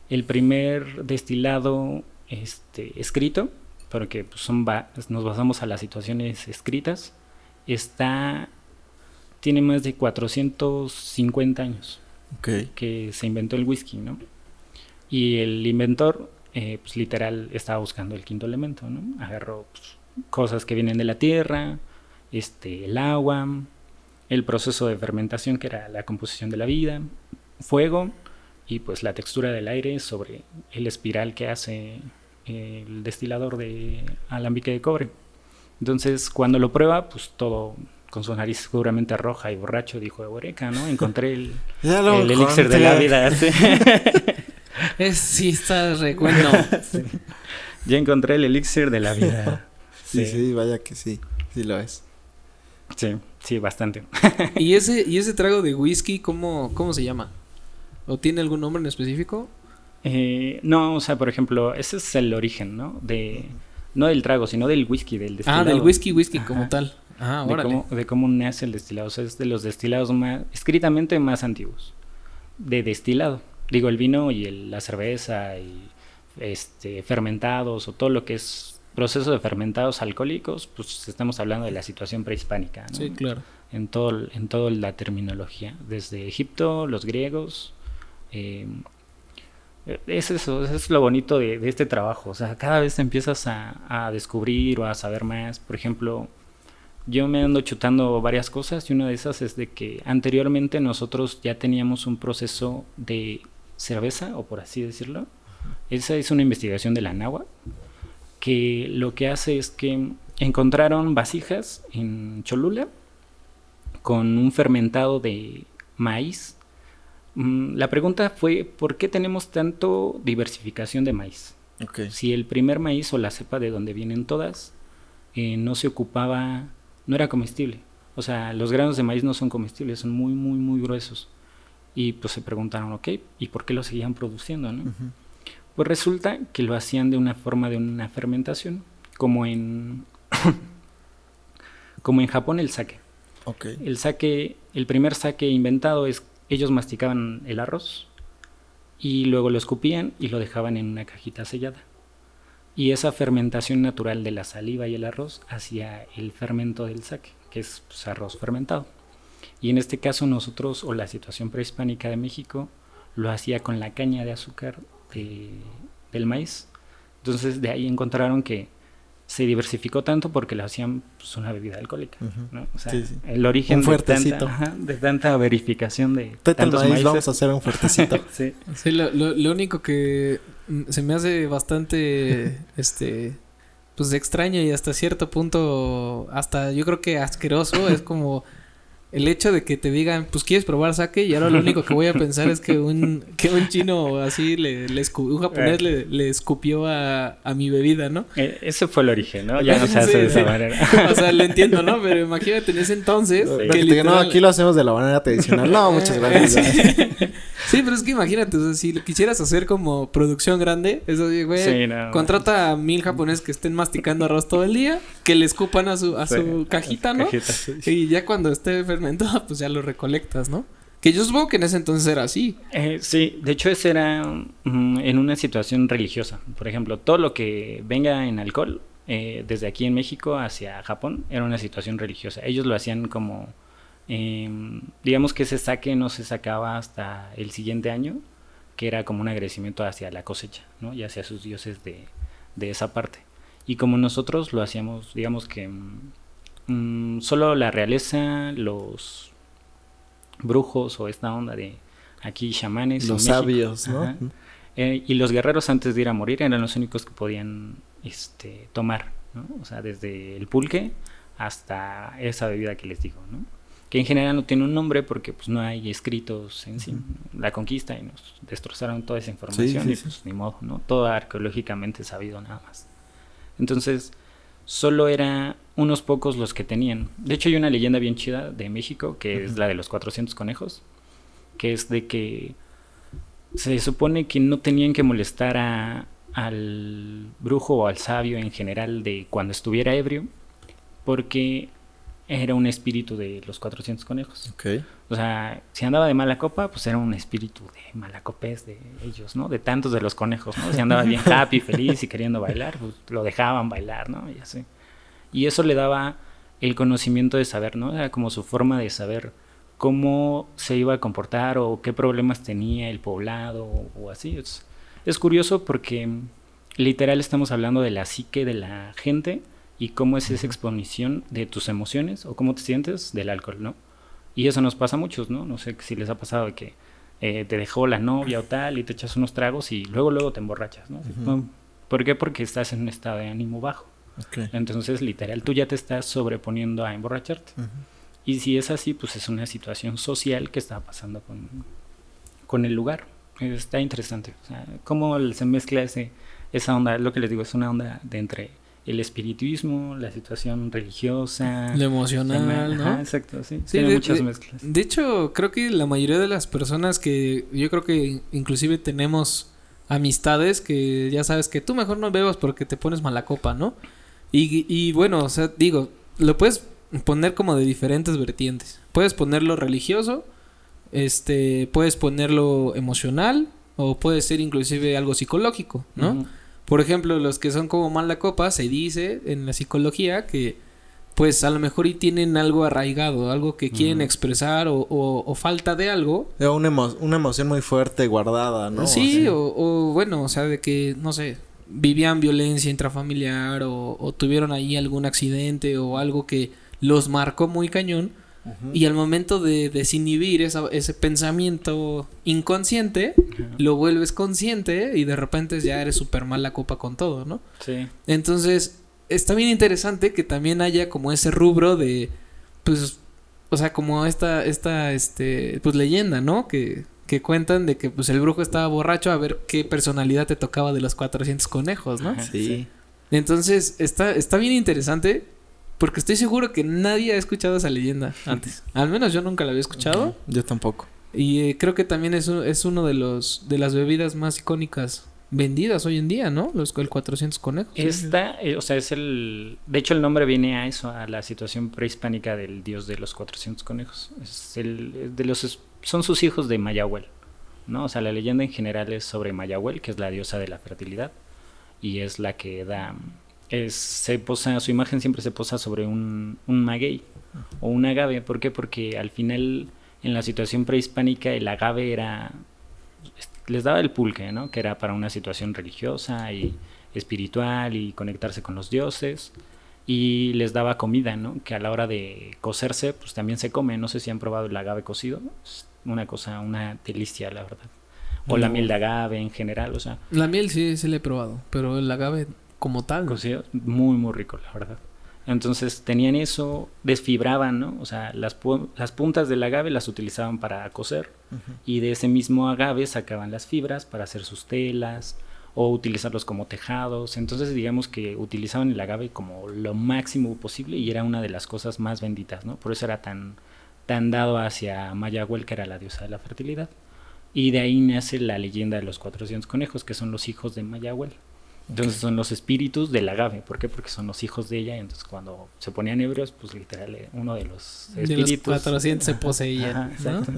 S3: el primer destilado este, escrito, porque pues, son nos basamos a las situaciones escritas, está tiene más de 450 años que se inventó el whisky, ¿no? Y el inventor, eh, pues literal, estaba buscando el quinto elemento, ¿no? Agarró pues, cosas que vienen de la tierra, este, el agua, el proceso de fermentación que era la composición de la vida, fuego y pues la textura del aire sobre el espiral que hace el destilador de alambique de cobre. Entonces, cuando lo prueba, pues todo con su nariz seguramente roja y borracho, dijo, Eureka, ¿no? Encontré el, [LAUGHS] el elixir de la vida. [LAUGHS]
S2: es, sí, está recuerdo. [LAUGHS]
S3: Ya encontré el elixir de la vida.
S1: Sí, sí, vaya que sí, sí lo es.
S3: Sí, sí, bastante. [LAUGHS]
S2: ¿Y ese, y ese trago de whisky, cómo, cómo se llama? ¿O tiene algún nombre en específico?
S3: Eh, no, o sea, por ejemplo, ese es el origen, ¿no? De no del trago, sino del whisky, del
S2: destilado. Ah, del whisky, whisky como tal. Ah,
S3: de cómo, de cómo nace el destilado. O sea, es de los destilados más, escritamente más antiguos. De destilado. Digo, el vino y la cerveza y este, fermentados o todo lo que es proceso de fermentados alcohólicos, pues estamos hablando de la situación prehispánica.
S2: Sí, claro.
S3: En todo, en toda la terminología. Desde Egipto, los griegos, eh, es eso, es lo bonito de, este trabajo. O sea, cada vez te empiezas a, descubrir o a saber más. Por ejemplo, yo me ando chutando varias cosas y una de esas es de que anteriormente nosotros ya teníamos un proceso de cerveza, o por así decirlo. Esa es una investigación de la NAWA, que lo que hace es que encontraron vasijas en Cholula con un fermentado de maíz. Mm, la pregunta fue, ¿por qué tenemos tanto diversificación de maíz? Si el primer maíz o la cepa de donde vienen todas eh, no se ocupaba no era comestible. O sea, los granos de maíz no son comestibles, son muy, muy, muy gruesos. Y pues se preguntaron, ok, ¿y por qué lo seguían produciendo? No? Pues resulta que lo hacían de una forma de una fermentación, como en, [COUGHS] como en Japón el sake. Okay. El sake, el primer sake inventado es, ellos masticaban el arroz y luego lo escupían y lo dejaban en una cajita sellada. Y esa fermentación natural de la saliva y el arroz hacía el fermento del saque, que es pues, arroz fermentado. Y en este caso nosotros, o la situación prehispánica de México, lo hacía con la caña de azúcar del maíz. Entonces de ahí encontraron que se diversificó tanto porque lo hacían pues, una bebida alcohólica. O sea, el origen de tanta, de tanta, verificación de tantos
S1: maíz, vamos a hacer un fuertecito. [LAUGHS]
S2: sí, sí lo, lo, único que mm, se me hace bastante, [LAUGHS] este, pues extraño y hasta cierto punto, hasta yo creo que asqueroso, es como el hecho de que te digan, pues quieres probar sake y ahora lo único que voy a pensar es que un, [LAUGHS] que un chino así, le, le un japonés le, le escupió a, a, mi bebida, ¿no?
S3: Eh, ese fue el origen, ¿no? Ya no se [LAUGHS] hace de esa manera. [LAUGHS]
S2: o sea, lo entiendo, ¿no? Pero imagínate en ese entonces.
S1: que no, aquí lo hacemos de la manera tradicional. No, muchas gracias.
S2: Sí, pero es que imagínate, o sea, si lo quisieras hacer como producción grande, eso güey, contrata a mil japoneses que estén masticando arroz todo el día, que le escupan a su, a su cajita, ¿no? y ya cuando esté [LAUGHS] pues ya lo recolectas, ¿no? Que yo supongo que en ese entonces era así.
S3: Eh, sí, de hecho ese era mm, en una situación religiosa. Por ejemplo, todo lo que venga en alcohol, eh, desde aquí en México hacia Japón, era una situación religiosa. Ellos lo hacían como, em, digamos que ese saque no se sacaba hasta el siguiente año, que era como un agradecimiento hacia la cosecha, ¿no? Y hacia sus dioses de, de esa parte. Y como nosotros lo hacíamos, digamos que mm, Mm, solo la realeza, los brujos o esta onda de aquí chamanes.
S1: Los sabios, ¿no?
S3: Eh, y los guerreros antes de ir a morir eran los únicos que podían este, tomar, ¿no? O sea, desde el pulque hasta esa bebida que les digo, ¿no? Que en general no tiene un nombre porque pues no hay escritos en sí. La conquista y nos destrozaron toda esa información y pues ni modo, ¿no? Todo arqueológicamente sabido nada más. Entonces, solo era unos pocos los que tenían. De hecho, hay una leyenda bien chida de México, que es la de los 400 conejos, que es de que se supone que no tenían que molestar a, al brujo o al sabio en general de cuando estuviera ebrio, porque era un espíritu de los 400 conejos. O sea, si andaba de mala copa, pues era un espíritu de malacopés de ellos, ¿no? De tantos de los conejos, ¿no? Si andaba bien [LAUGHS] happy, feliz y queriendo bailar, pues lo dejaban bailar, ¿no? Y así. Y eso le daba el conocimiento de saber, ¿no? Era como su forma de saber cómo se iba a comportar o qué problemas tenía el poblado o, así. Es, es curioso porque literal estamos hablando de la psique de la gente y cómo es esa exposición de tus emociones o cómo te sientes del alcohol, ¿no? Y eso nos pasa a muchos, ¿no? No sé si les ha pasado de que eh, te dejó la novia o tal y te echas unos tragos y luego luego te emborrachas, ¿no? ¿Por qué? Porque estás en un estado de ánimo bajo. Entonces, literal, tú ya te estás sobreponiendo a emborracharte. Y si es así, pues es una situación social que está pasando con, con el lugar. Está interesante. O sea, cómo se mezcla ese, esa onda, lo que les digo, es una onda de entre el espiritismo, la situación religiosa,
S2: lo emocional, ¿no?
S3: exacto, sí, tiene muchas mezclas.
S2: De hecho, creo que la mayoría de las personas que yo creo que inclusive tenemos amistades que ya sabes que tú mejor no bebas porque te pones mala copa, ¿no? Y, y bueno, o sea, digo, lo puedes poner como de diferentes vertientes. Puedes ponerlo religioso, este, puedes ponerlo emocional o puede ser inclusive algo psicológico, ¿no? Por ejemplo, los que son como mala copa, se dice en la psicología que pues a lo mejor y tienen algo arraigado, algo que quieren expresar o, o, falta de algo.
S1: Una, una emoción muy fuerte guardada, ¿no?
S2: Sí, o, o, bueno, o sea, de que, no sé, vivían violencia intrafamiliar o, o tuvieron ahí algún accidente o algo que los marcó muy cañón. Y al momento de desinhibir ese pensamiento inconsciente, lo vuelves consciente y de repente ya eres súper mal la copa con todo, ¿no?
S3: Sí.
S2: Entonces, está bien interesante que también haya como ese rubro de, pues, o sea, como esta, esta, este, pues leyenda, ¿no? Que, que cuentan de que pues el brujo estaba borracho a ver qué personalidad te tocaba de los 400 conejos, ¿no?
S1: Sí.
S2: Entonces, está, está bien interesante porque estoy seguro que nadie ha escuchado esa leyenda antes. Al menos yo nunca la había escuchado.
S1: Yo tampoco.
S2: Y eh, creo que también es, es uno de los de las bebidas más icónicas vendidas hoy en día, ¿no? Los el 400 conejos.
S3: Esta, eh, o sea, es el de hecho el nombre viene a eso, a la situación prehispánica del dios de los 400 conejos. Es el de los son sus hijos de Mayahuel, ¿no? O sea, la leyenda en general es sobre Mayahuel, que es la diosa de la fertilidad y es la que da es, se posa, su imagen siempre se posa sobre un, un maguey o un agave. ¿Por qué? Porque al final, en la situación prehispánica, el agave era. les daba el pulque, ¿no? Que era para una situación religiosa y espiritual y conectarse con los dioses. Y les daba comida, ¿no? Que a la hora de cocerse, pues también se come. No sé si han probado el agave cocido. Es una cosa, una delicia, la verdad. O la miel de agave en general, o sea.
S2: La miel sí, sí la he probado, pero el agave como tal.
S3: muy, muy rico, la verdad. Entonces tenían eso, desfibraban, ¿no? O sea, las, las puntas del agave las utilizaban para coser y de ese mismo agave sacaban las fibras para hacer sus telas o utilizarlos como tejados. Entonces digamos que utilizaban el agave como lo máximo posible y era una de las cosas más benditas, ¿no? Por eso era tan, tan dado hacia Mayahuel, que era la diosa de la fertilidad. Y de ahí nace la leyenda de los 400 conejos, que son los hijos de Mayahuel. Entonces son los espíritus del agave. ¿Por qué? Porque son los hijos de ella. Entonces cuando se ponían ebrios, pues literal eh, uno de los espíritus. De los
S2: 400 se poseía.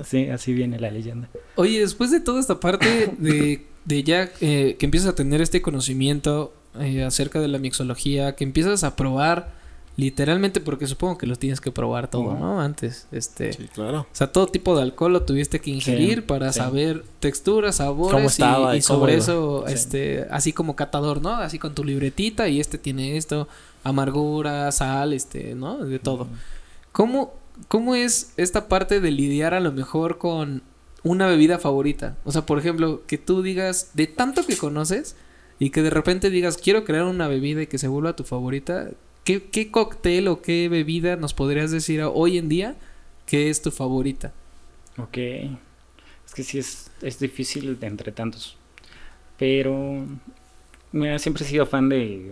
S3: Sí, así viene la leyenda.
S2: Oye, después de toda esta parte de, de ya eh, que empiezas a tener este conocimiento eh, acerca de la mixología, que empiezas a probar Literalmente porque supongo que lo tienes que probar todo, ¿no? Antes, este...
S1: Sí, claro.
S2: O sea, todo tipo de alcohol lo tuviste que ingerir para saber texturas, sabores y, sobre eso, este, así como catador, ¿no? Así con tu libretita y este tiene esto, amargura, sal, este, ¿no? De todo. ¿Cómo, ¿Cómo es esta parte de lidiar a lo mejor con una bebida favorita? O sea, por ejemplo, que tú digas, de tanto que conoces y que de repente digas, quiero crear una bebida y que se vuelva tu favorita, ¿Qué, cóctel o qué bebida nos podrías decir hoy en día que es tu favorita?
S3: Ok. Es que sí es, es difícil entre tantos. Pero mira, siempre he sido fan de,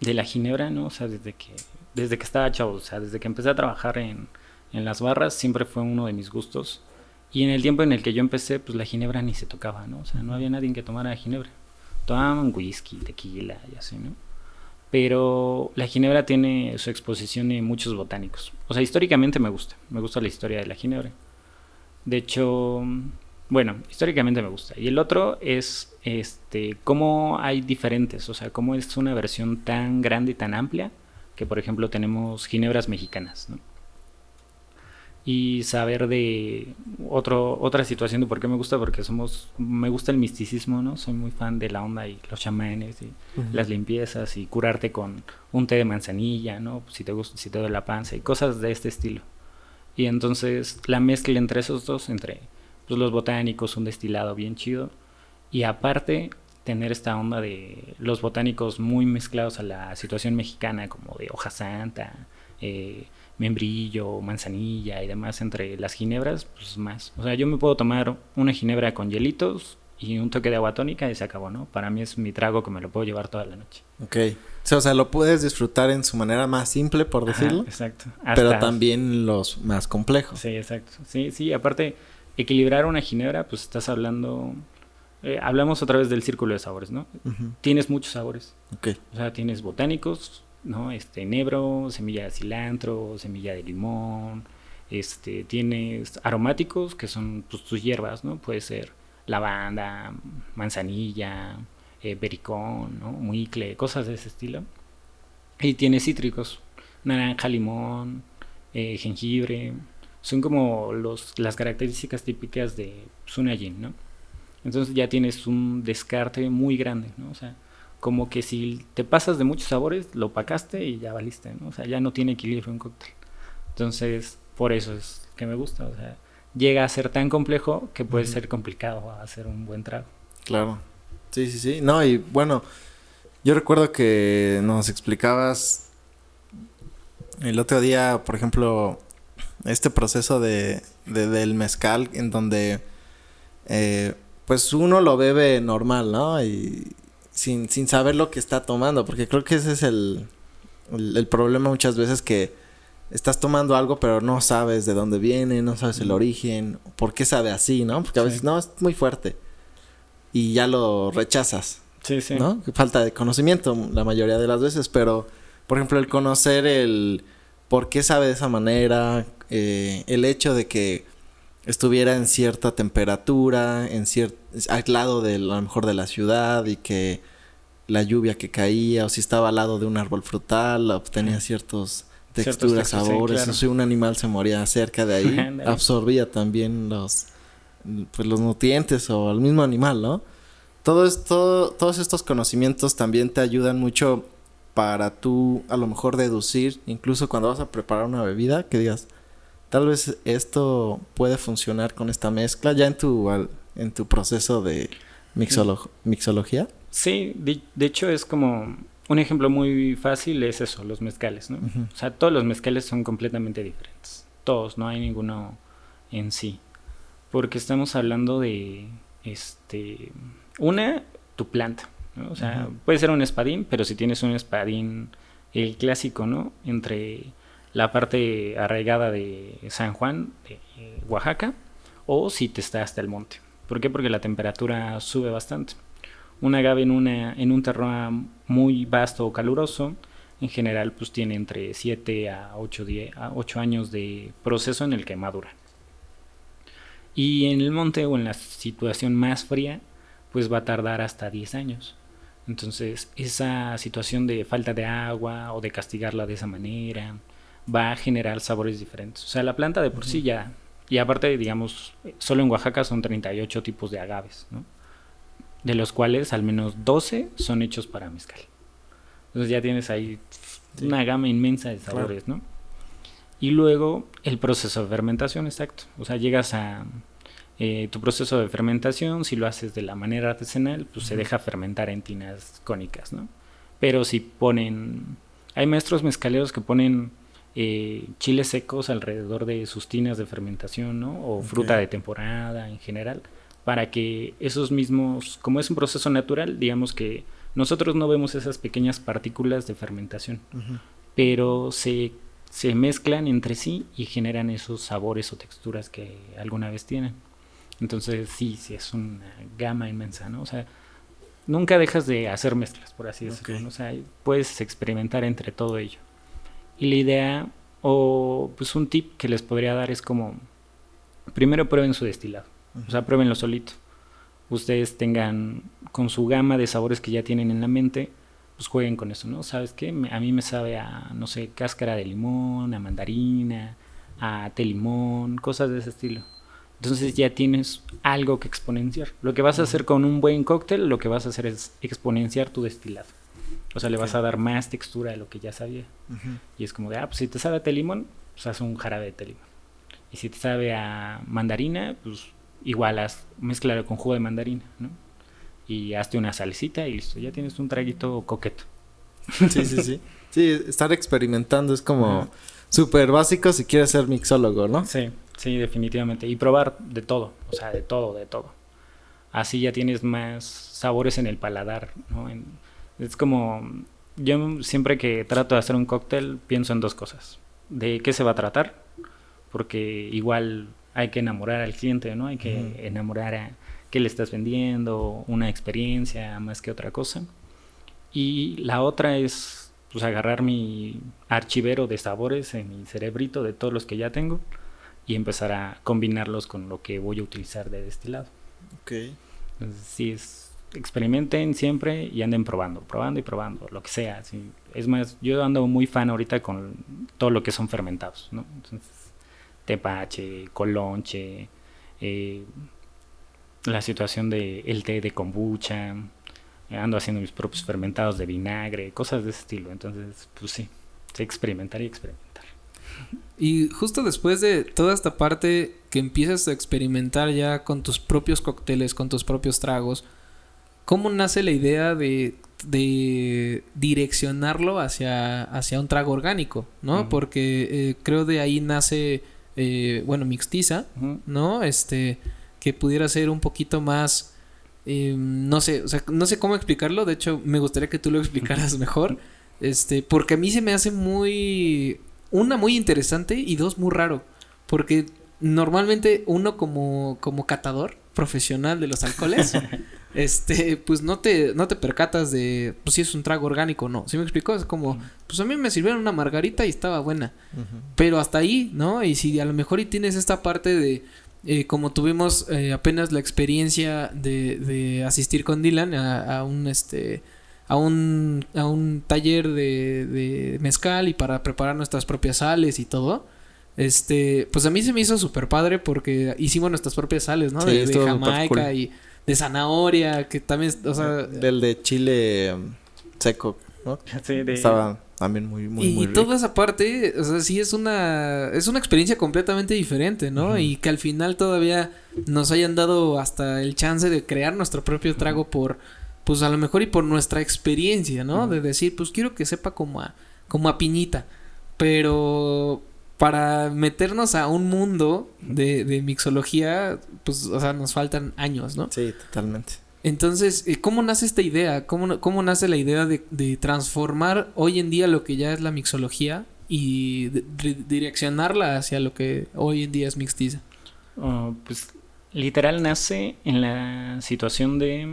S3: de la ginebra, ¿no? O sea, desde que, desde que estaba chavo, o sea, desde que empecé a trabajar en, en las barras, siempre fue uno de mis gustos. Y en el tiempo en el que yo empecé, pues la ginebra ni se tocaba, ¿no? O sea, no había nadie que tomara ginebra. Tomaban whisky, tequila y así, ¿no? Pero la ginebra tiene su exposición en muchos botánicos. O sea, históricamente me gusta, me gusta la historia de la ginebra. De hecho, bueno, históricamente me gusta. Y el otro es este cómo hay diferentes, o sea, cómo es una versión tan grande y tan amplia que por ejemplo tenemos ginebras mexicanas, ¿no? Y saber de otro, otra situación de por qué me gusta, porque somos, me gusta el misticismo, ¿no? Soy muy fan de la onda y los chamanes y las limpiezas y curarte con un té de manzanilla, ¿no? Si te gusta, si te duele la panza y cosas de este estilo. Y entonces la mezcla entre esos dos, entre pues, los botánicos, un destilado bien chido, y aparte tener esta onda de los botánicos muy mezclados a la situación mexicana, como de hoja santa, eh, membrillo, manzanilla y demás entre las ginebras, pues más. O sea, yo me puedo tomar una ginebra con hielitos y un toque de agua tónica y se acabó, ¿no? Para mí es mi trago que me lo puedo llevar toda la noche.
S1: Ok. O sea, lo puedes disfrutar en su manera más simple, por decirlo.
S3: exacto.
S1: pero también los más complejos.
S3: Sí, exacto. Sí, sí, aparte, equilibrar una ginebra, pues estás hablando... Eh, hablamos otra vez del círculo de sabores, ¿no? Tienes muchos sabores.
S1: Ok.
S3: O sea, tienes botánicos, ¿no? Este, nebro, semilla de cilantro, semilla de limón, este, tienes aromáticos que son pues, tus hierbas, ¿no? Puede ser lavanda, manzanilla, eh, bericón, ¿no? Muicle, cosas de ese estilo. Y tienes cítricos, naranja, limón, eh, jengibre, son como los, las características típicas de Sunajin, ¿no? Entonces ya tienes un descarte muy grande, ¿no? O sea, como que si te pasas de muchos sabores, lo pacaste y ya valiste, ¿no? O sea, ya no tiene equilibrio un cóctel. Entonces, por eso es que me gusta. O sea, llega a ser tan complejo que puede ser complicado hacer un buen trago.
S1: Claro. Sí, sí, sí. No, y bueno, yo recuerdo que nos explicabas el otro día, por ejemplo, este proceso de, del mezcal en donde eh, pues uno lo bebe normal, ¿no? Y sin, sin saber lo que está tomando, porque creo que ese es el, el, problema muchas veces que estás tomando algo pero no sabes de dónde viene, no sabes el origen, por qué sabe así, ¿no? Porque a veces no, es muy fuerte y ya lo rechazas.
S3: Sí, sí.
S1: ¿No? Falta de conocimiento la mayoría de las veces, pero por ejemplo el conocer el por qué sabe de esa manera, eh, el hecho de que estuviera en cierta temperatura, en cierto aislado de a lo mejor de la ciudad y que la lluvia que caía o si estaba al lado de un árbol frutal obtenía ciertos texturas, sabores, o si un animal se moría cerca de ahí, [LAUGHS] absorbía también los pues los nutrientes o el mismo animal, ¿no? Todo esto, todos estos conocimientos también te ayudan mucho para tú a lo mejor deducir, incluso cuando vas a preparar una bebida, que digas, tal vez esto puede funcionar con esta mezcla ya en tu, en tu proceso de mixología.
S3: Sí, de, hecho es como un ejemplo muy fácil es eso, los mezcales, ¿no? O sea, todos los mezcales son completamente diferentes. Todos, no hay ninguno en sí. Porque estamos hablando de, este, una, tu planta. O sea, puede ser un espadín, pero si tienes un espadín, el clásico, ¿no? Entre la parte arraigada de San Juan, de Oaxaca, o si te está hasta el monte. ¿Por qué? Porque la temperatura sube bastante. Un agave en, en un terreno muy vasto o caluroso, en general, pues tiene entre 7 a 8, a 8 años de proceso en el que madura. Y en el monte o en la situación más fría, pues va a tardar hasta 10 años. Entonces, esa situación de falta de agua o de castigarla de esa manera va a generar sabores diferentes. O sea, la planta de por sí ya, y aparte, digamos, solo en Oaxaca son 38 tipos de agaves, ¿no? De los cuales al menos 12 son hechos para mezcal. Entonces ya tienes ahí una gama inmensa de sabores, ¿no? Y luego el proceso de fermentación, exacto. O sea, llegas a eh, tu proceso de fermentación, si lo haces de la manera artesanal, pues se deja fermentar en tinas cónicas, ¿no? Pero si ponen, hay maestros mezcaleros que ponen eh, chiles secos alrededor de sus tinas de fermentación, ¿no? O fruta de temporada en general, para que esos mismos, como es un proceso natural, digamos que nosotros no vemos esas pequeñas partículas de fermentación, pero se, se mezclan entre sí y generan esos sabores o texturas que alguna vez tienen. Entonces sí, sí, es una gama inmensa, ¿no? O sea, nunca dejas de hacer mezclas, por así decirlo. O sea, puedes experimentar entre todo ello. Y la idea, o pues un tip que les podría dar es como, primero prueben su destilado. O sea, pruébenlo solito. Ustedes tengan con su gama de sabores que ya tienen en la mente, pues jueguen con eso, ¿no? ¿Sabes qué? A mí me sabe a, no sé, cáscara de limón, a mandarina, a té limón, cosas de ese estilo. Entonces ya tienes algo que exponenciar. Lo que vas a hacer con un buen cóctel, lo que vas a hacer es exponenciar tu destilado. O sea, le vas a dar más textura de lo que ya sabía. Y es como de, ah, pues si te sabe a té limón, pues haz un jarabe de té limón. Y si te sabe a mandarina, pues igual haz, mezclalo con jugo de mandarina, ¿no? Y hazte una salsita y listo, ya tienes un traguito coqueto.
S1: Sí, sí, sí. Sí, estar experimentando es como súper básico si quieres ser mixólogo, ¿no?
S3: Sí. Sí, definitivamente. Y probar de todo, o sea, de todo, de todo. Así ya tienes más sabores en el paladar, ¿no? Es como, yo siempre que trato de hacer un cóctel pienso en dos cosas. De qué se va a tratar, porque igual hay que enamorar al cliente, ¿no? Hay que enamorar a qué le estás vendiendo, una experiencia más que otra cosa. Y la otra es, pues, agarrar mi archivero de sabores en mi cerebrito de todos los que ya tengo y empezar a combinarlos con lo que voy a utilizar de destilado.
S1: Ok.
S3: Entonces, sí, es, experimenten siempre y anden probando, probando y probando, lo que sea. Es más, yo ando muy fan ahorita con todo lo que son fermentados, ¿no? Entonces, tepache, colonche, eh, la situación de el té de kombucha, ando haciendo mis propios fermentados de vinagre, cosas de ese estilo. Entonces, pues sí experimentar y experimentar.
S2: Y justo después de toda esta parte que empiezas a experimentar ya con tus propios cócteles, con tus propios tragos, ¿cómo nace la idea de, de direccionarlo hacia, hacia un trago orgánico? ¿No? Porque eh, creo de ahí nace, eh, bueno, mixtiza, ¿no? Este, que pudiera ser un poquito más... Eh, no sé, o sea, no sé cómo explicarlo, de hecho me gustaría que tú lo explicaras [LAUGHS] mejor, este, porque a mí se me hace muy una muy interesante y dos muy raro. Porque normalmente uno como, como catador profesional de los alcoholes, [LAUGHS] este, pues no te, no te percatas de pues si es un trago orgánico o no. ¿Sí me explicó? Es como, pues a mí me sirvieron una margarita y estaba buena. Pero hasta ahí, ¿no? Y si a lo mejor y tienes esta parte de eh, como tuvimos eh, apenas la experiencia de, de asistir con Dylan a, a un este a un, a un taller de, de mezcal y para preparar nuestras propias sales y todo. Este, pues a mí se me hizo súper padre porque hicimos nuestras propias sales, ¿no? de, Jamaica y de zanahoria, que también, o sea...
S1: Del de chile um, seco, ¿no? Sí, de... Estaba también muy, muy,
S2: y, toda esa parte, o sea, sí es una, es una experiencia completamente diferente, ¿no? Y que al final todavía nos hayan dado hasta el chance de crear nuestro propio trago por pues a lo mejor y por nuestra experiencia, ¿no? De decir, pues quiero que sepa como a, como a piñita. Pero para meternos a un mundo de, de mixología, pues, o sea, nos faltan años, ¿no?
S1: Sí, totalmente.
S2: Entonces, eh, ¿cómo nace esta idea? ¿Cómo, cómo nace la idea de, de, transformar hoy en día lo que ya es la mixología y direccionarla hacia lo que hoy en día es mixtiza?
S3: Oh, pues literal nace en la situación de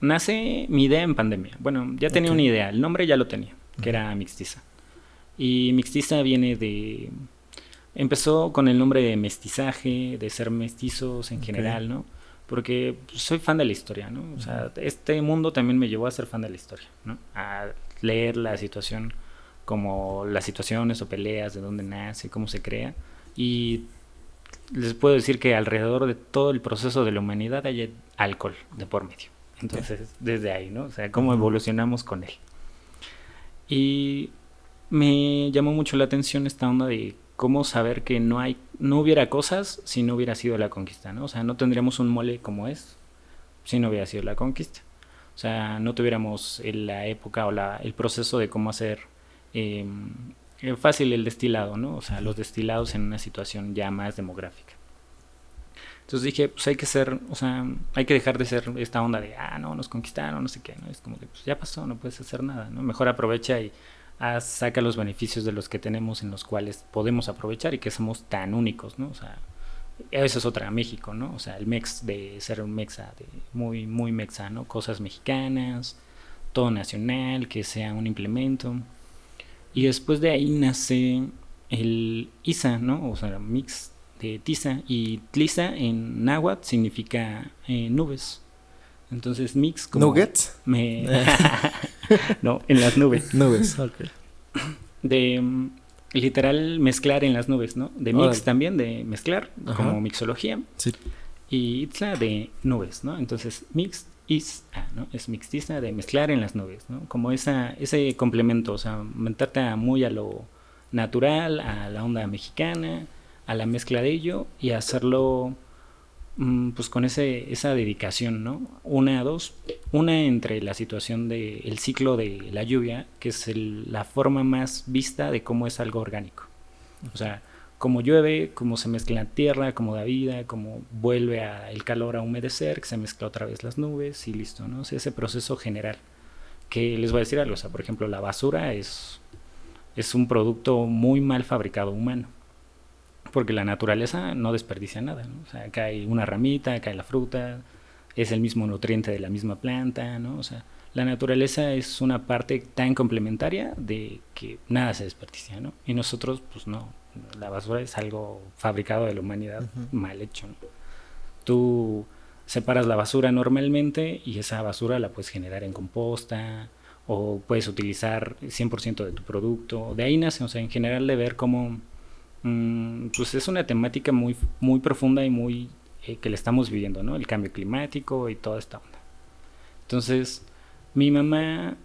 S3: nace mi idea en pandemia. Bueno, ya tenía una idea, el nombre ya lo tenía, que era Mixtiza. Y Mixtiza viene de... Empezó con el nombre de mestizaje, de ser mestizos en general, ¿no? Porque soy fan de la historia, ¿no? O sea, este mundo también me llevó a ser fan de la historia, ¿no? A leer la situación, como las situaciones o peleas, de dónde nace, cómo se crea. Y les puedo decir que alrededor de todo el proceso de la humanidad hay alcohol de por medio. Entonces, desde ahí, ¿no? O sea, cómo evolucionamos con él. Y me llamó mucho la atención esta onda de cómo saber que no hay no hubiera cosas si no hubiera sido la conquista, ¿no? O sea, no tendríamos un mole como es si no hubiera sido la conquista. O sea, no tuviéramos la época o la, el proceso de cómo hacer em, fácil el destilado, ¿no? O sea, los destilados en una situación ya más demográfica. Entonces dije, pues hay que ser, o sea, hay que dejar de ser esta onda de, ah, no, nos conquistaron, no sé qué, ¿no? Es como que, pues ya pasó, no puedes hacer nada, ¿no? Mejor aprovecha y saca los beneficios de los que tenemos en los cuales podemos aprovechar y que somos tan únicos, ¿no? O sea, eso es otra México, ¿no? O sea, el mex de ser un mexa, de muy, muy mexa, ¿no? Cosas mexicanas, todo nacional, que sea un implemento. Y después de ahí nace el ISA, ¿no? O sea, mix de tiza y tliza en náhuatl significa eh, nubes. Entonces mix
S1: como nuggets
S3: me [LAUGHS] no en las nubes.
S1: Nubes
S3: de mm, literal mezclar en las nubes no de mix también de mezclar como mixología. Sí. y itzla de nubes no entonces mix is ah, no es mixtiza de mezclar en las nubes no como esa ese complemento o sea meterte muy a lo natural a la onda mexicana a la mezcla de ello y hacerlo pues con ese, esa dedicación, ¿no? Una, dos, una entre la situación del el ciclo de la lluvia, que es la forma más vista de cómo es algo orgánico. O sea, cómo llueve, cómo se mezcla la tierra, cómo da vida, cómo vuelve el calor a humedecer, que se mezcla otra vez las nubes y listo, ¿no? O sea, ese proceso general. Que les voy a decir algo, o sea, por ejemplo, la basura es, es un producto muy mal fabricado humano porque la naturaleza no desperdicia nada, ¿no? O sea, cae una ramita, cae la fruta, es el mismo nutriente de la misma planta, ¿no? O sea, la naturaleza es una parte tan complementaria de que nada se desperdicia, ¿no? Y nosotros, pues no, la basura es algo fabricado de la humanidad mal hecho, ¿no? Tú separas la basura normalmente y esa basura la puedes generar en composta o puedes utilizar 100% de tu producto. De ahí nace, o sea, en general de ver cómo Mm, pues es una temática muy, muy profunda y muy eh, que le estamos viviendo, ¿no? El cambio climático y toda esta onda. Entonces, mi mamá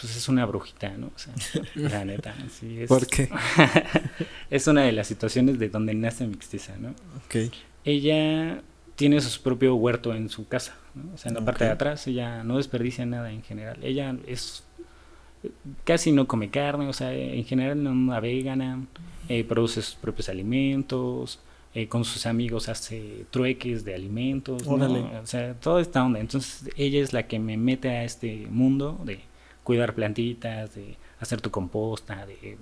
S3: pues es una brujita, ¿no? O sea, [LAUGHS] la neta, sí es.
S1: ¿Por qué? [LAUGHS]
S3: es una de las situaciones de donde nace Mixtiza, ¿no?
S1: Ok.
S3: Ella tiene su propio huerto en su casa, ¿no? O sea, en la parte de atrás ella no desperdicia nada en general. Ella es casi no come carne, o sea, en general no navega, eh, produce sus propios alimentos, eh, con sus amigos hace trueques de alimentos, o sea, toda esta onda. Entonces ella es la que me mete a este mundo de cuidar plantitas, de hacer tu composta, de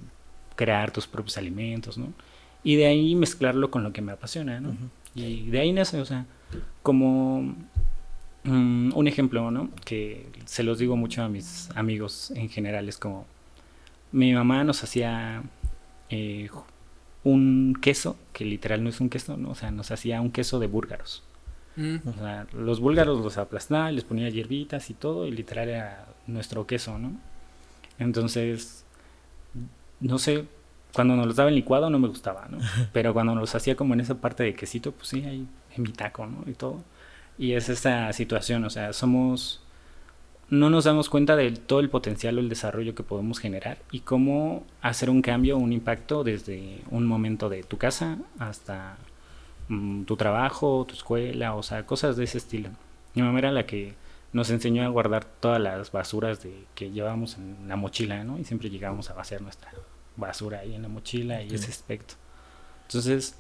S3: crear tus propios alimentos, ¿no? Y de ahí mezclarlo con lo que me apasiona, ¿no? Y de ahí nace, o sea, como mm, un ejemplo, ¿no? Que se los digo mucho a mis amigos en general, es como mi mamá nos hacía eh, un queso, que literal no es un queso, ¿no? O sea, nos hacía un queso de búlgaros.
S2: Mm.
S3: O sea, los búlgaros los aplastaba, les ponía hierbitas y todo, y literal era nuestro queso, ¿no? Entonces, no sé, cuando nos los daba en licuado no me gustaba, ¿no? [LAUGHS] Pero cuando nos los hacía como en esa parte de quesito, pues sí, ahí en mi taco, ¿no? Y todo. Y es esta situación, o sea, somos... No nos damos cuenta de todo el potencial o el desarrollo que podemos generar y cómo hacer un cambio, un impacto desde un momento de tu casa hasta mm, tu trabajo, tu escuela, o sea, cosas de ese estilo. Mi mamá era la que nos enseñó a guardar todas las basuras de, que llevábamos en la mochila, ¿no? Y siempre llegábamos a vaciar nuestra basura ahí en la mochila y
S1: Ok.
S3: ese aspecto. Entonces,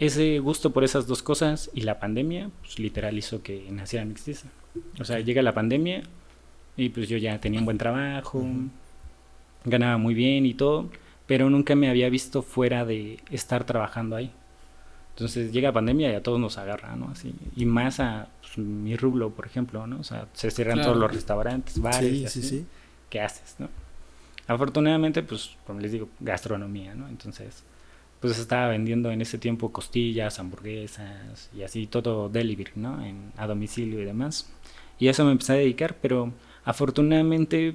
S3: ese gusto por esas dos cosas y la pandemia, pues literal hizo que naciera Mixtiza. O sea, llega la pandemia y pues yo ya tenía un buen trabajo, ganaba muy bien y todo, pero nunca me había visto fuera de estar trabajando ahí. Entonces llega pandemia y a todos nos agarra, ¿no? Así, y más a pues, mi rublo, por ejemplo, ¿no? O sea, se cierran
S2: Claro.
S3: todos los restaurantes, bares, y
S1: Sí,
S3: así.
S1: sí, sí.
S3: ¿Qué haces, no? Afortunadamente, pues, como les digo, gastronomía, ¿no? Entonces, pues estaba vendiendo en ese tiempo costillas, hamburguesas y así todo delivery, ¿no? En, a domicilio y demás. Y a eso me empecé a dedicar, pero afortunadamente,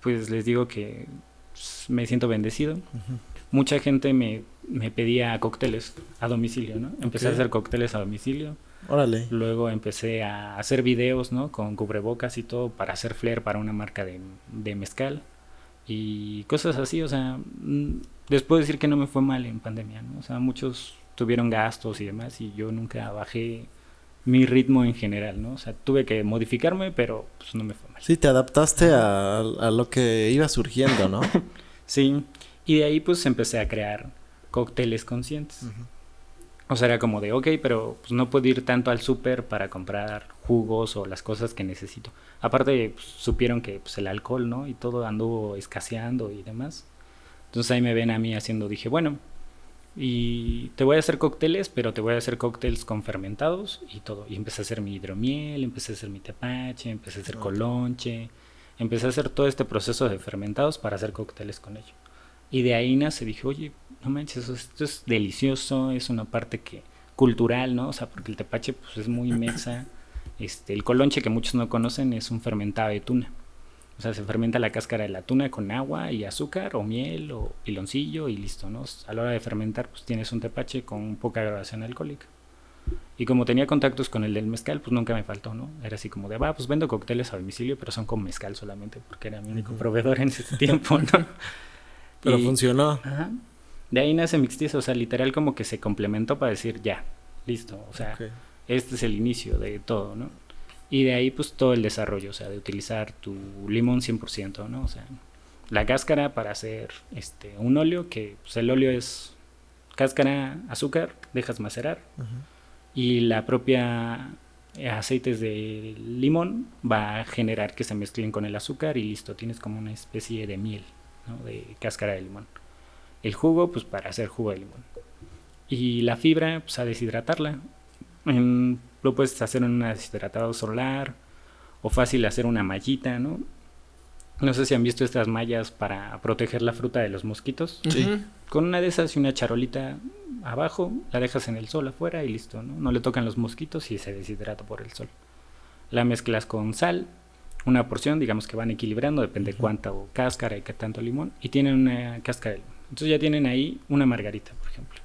S3: pues les digo que pues, me siento bendecido. Mucha gente me, me pedía cócteles a domicilio, ¿no? Empecé a hacer cócteles a domicilio.
S1: Órale.
S3: Luego empecé a hacer videos, ¿no? Con cubrebocas y todo para hacer flair para una marca de, de mezcal y cosas así, o sea, mm, les puedo decir que no me fue mal en pandemia, ¿no? O sea, muchos tuvieron gastos y demás y yo nunca bajé mi ritmo en general, ¿no? O sea, tuve que modificarme, pero pues no me fue mal.
S1: Sí, te adaptaste a, a lo que iba surgiendo, ¿no? [LAUGHS]
S3: Sí, y de ahí pues empecé a crear cócteles conscientes. O sea, era como de, ok, pero pues no puedo ir tanto al súper para comprar jugos o las cosas que necesito. Aparte, pues, supieron que pues, el alcohol, ¿no? Y todo anduvo escaseando y demás. Entonces ahí me ven a mí haciendo, dije, bueno, y te voy a hacer cócteles, pero te voy a hacer cócteles con fermentados y todo. Y empecé a hacer mi hidromiel, empecé a hacer mi tepache, empecé a hacer colonche, empecé a hacer todo este proceso de fermentados para hacer cócteles con ello. Y de ahí nace, dije, oye, no manches, esto es delicioso, es una parte que cultural, ¿no? O sea, porque el tepache pues es muy mexa. [LAUGHS] Este, el colonche que muchos no conocen es un fermentado de tuna. O sea, se fermenta la cáscara de la tuna con agua y azúcar o miel o piloncillo y listo, ¿no? A la hora de fermentar, pues tienes un tepache con poca graduación alcohólica. Y como tenía contactos con el del mezcal, pues nunca me faltó, ¿no? Era así como de, va, pues vendo cócteles a domicilio, pero son con mezcal solamente, porque era mi único proveedor en ese [LAUGHS] tiempo, ¿no?
S1: Pero
S3: Y-
S1: funcionó.
S3: Ajá. De ahí nace Mixtiza, o sea, literal como que se complementó para decir, ya, listo, o sea, este es el inicio de todo, ¿no? Y de ahí pues todo el desarrollo, o sea, de utilizar tu limón 100%, ¿no? O sea, la cáscara para hacer este un óleo, que pues, el óleo es cáscara, azúcar, dejas macerar y la propia eh, aceites de limón va a generar que se mezclen con el azúcar y listo, tienes como una especie de miel, ¿no? De cáscara de limón. El jugo, pues para hacer jugo de limón. Y la fibra, pues a deshidratarla. En- lo puedes hacer en un deshidratado solar o fácil hacer una mallita, ¿no? No sé si han visto estas mallas para proteger la fruta de los mosquitos.
S1: Sí.
S3: Con una de esas y una charolita abajo, la dejas en el sol afuera y listo, ¿no? No le tocan los mosquitos y se deshidrata por el sol. La mezclas con sal, una porción, digamos que van equilibrando, depende
S1: Ujú.
S3: cuánto cáscara y qué tanto limón, y tienen una cáscara de limón. Entonces ya tienen ahí una margarita, por ejemplo.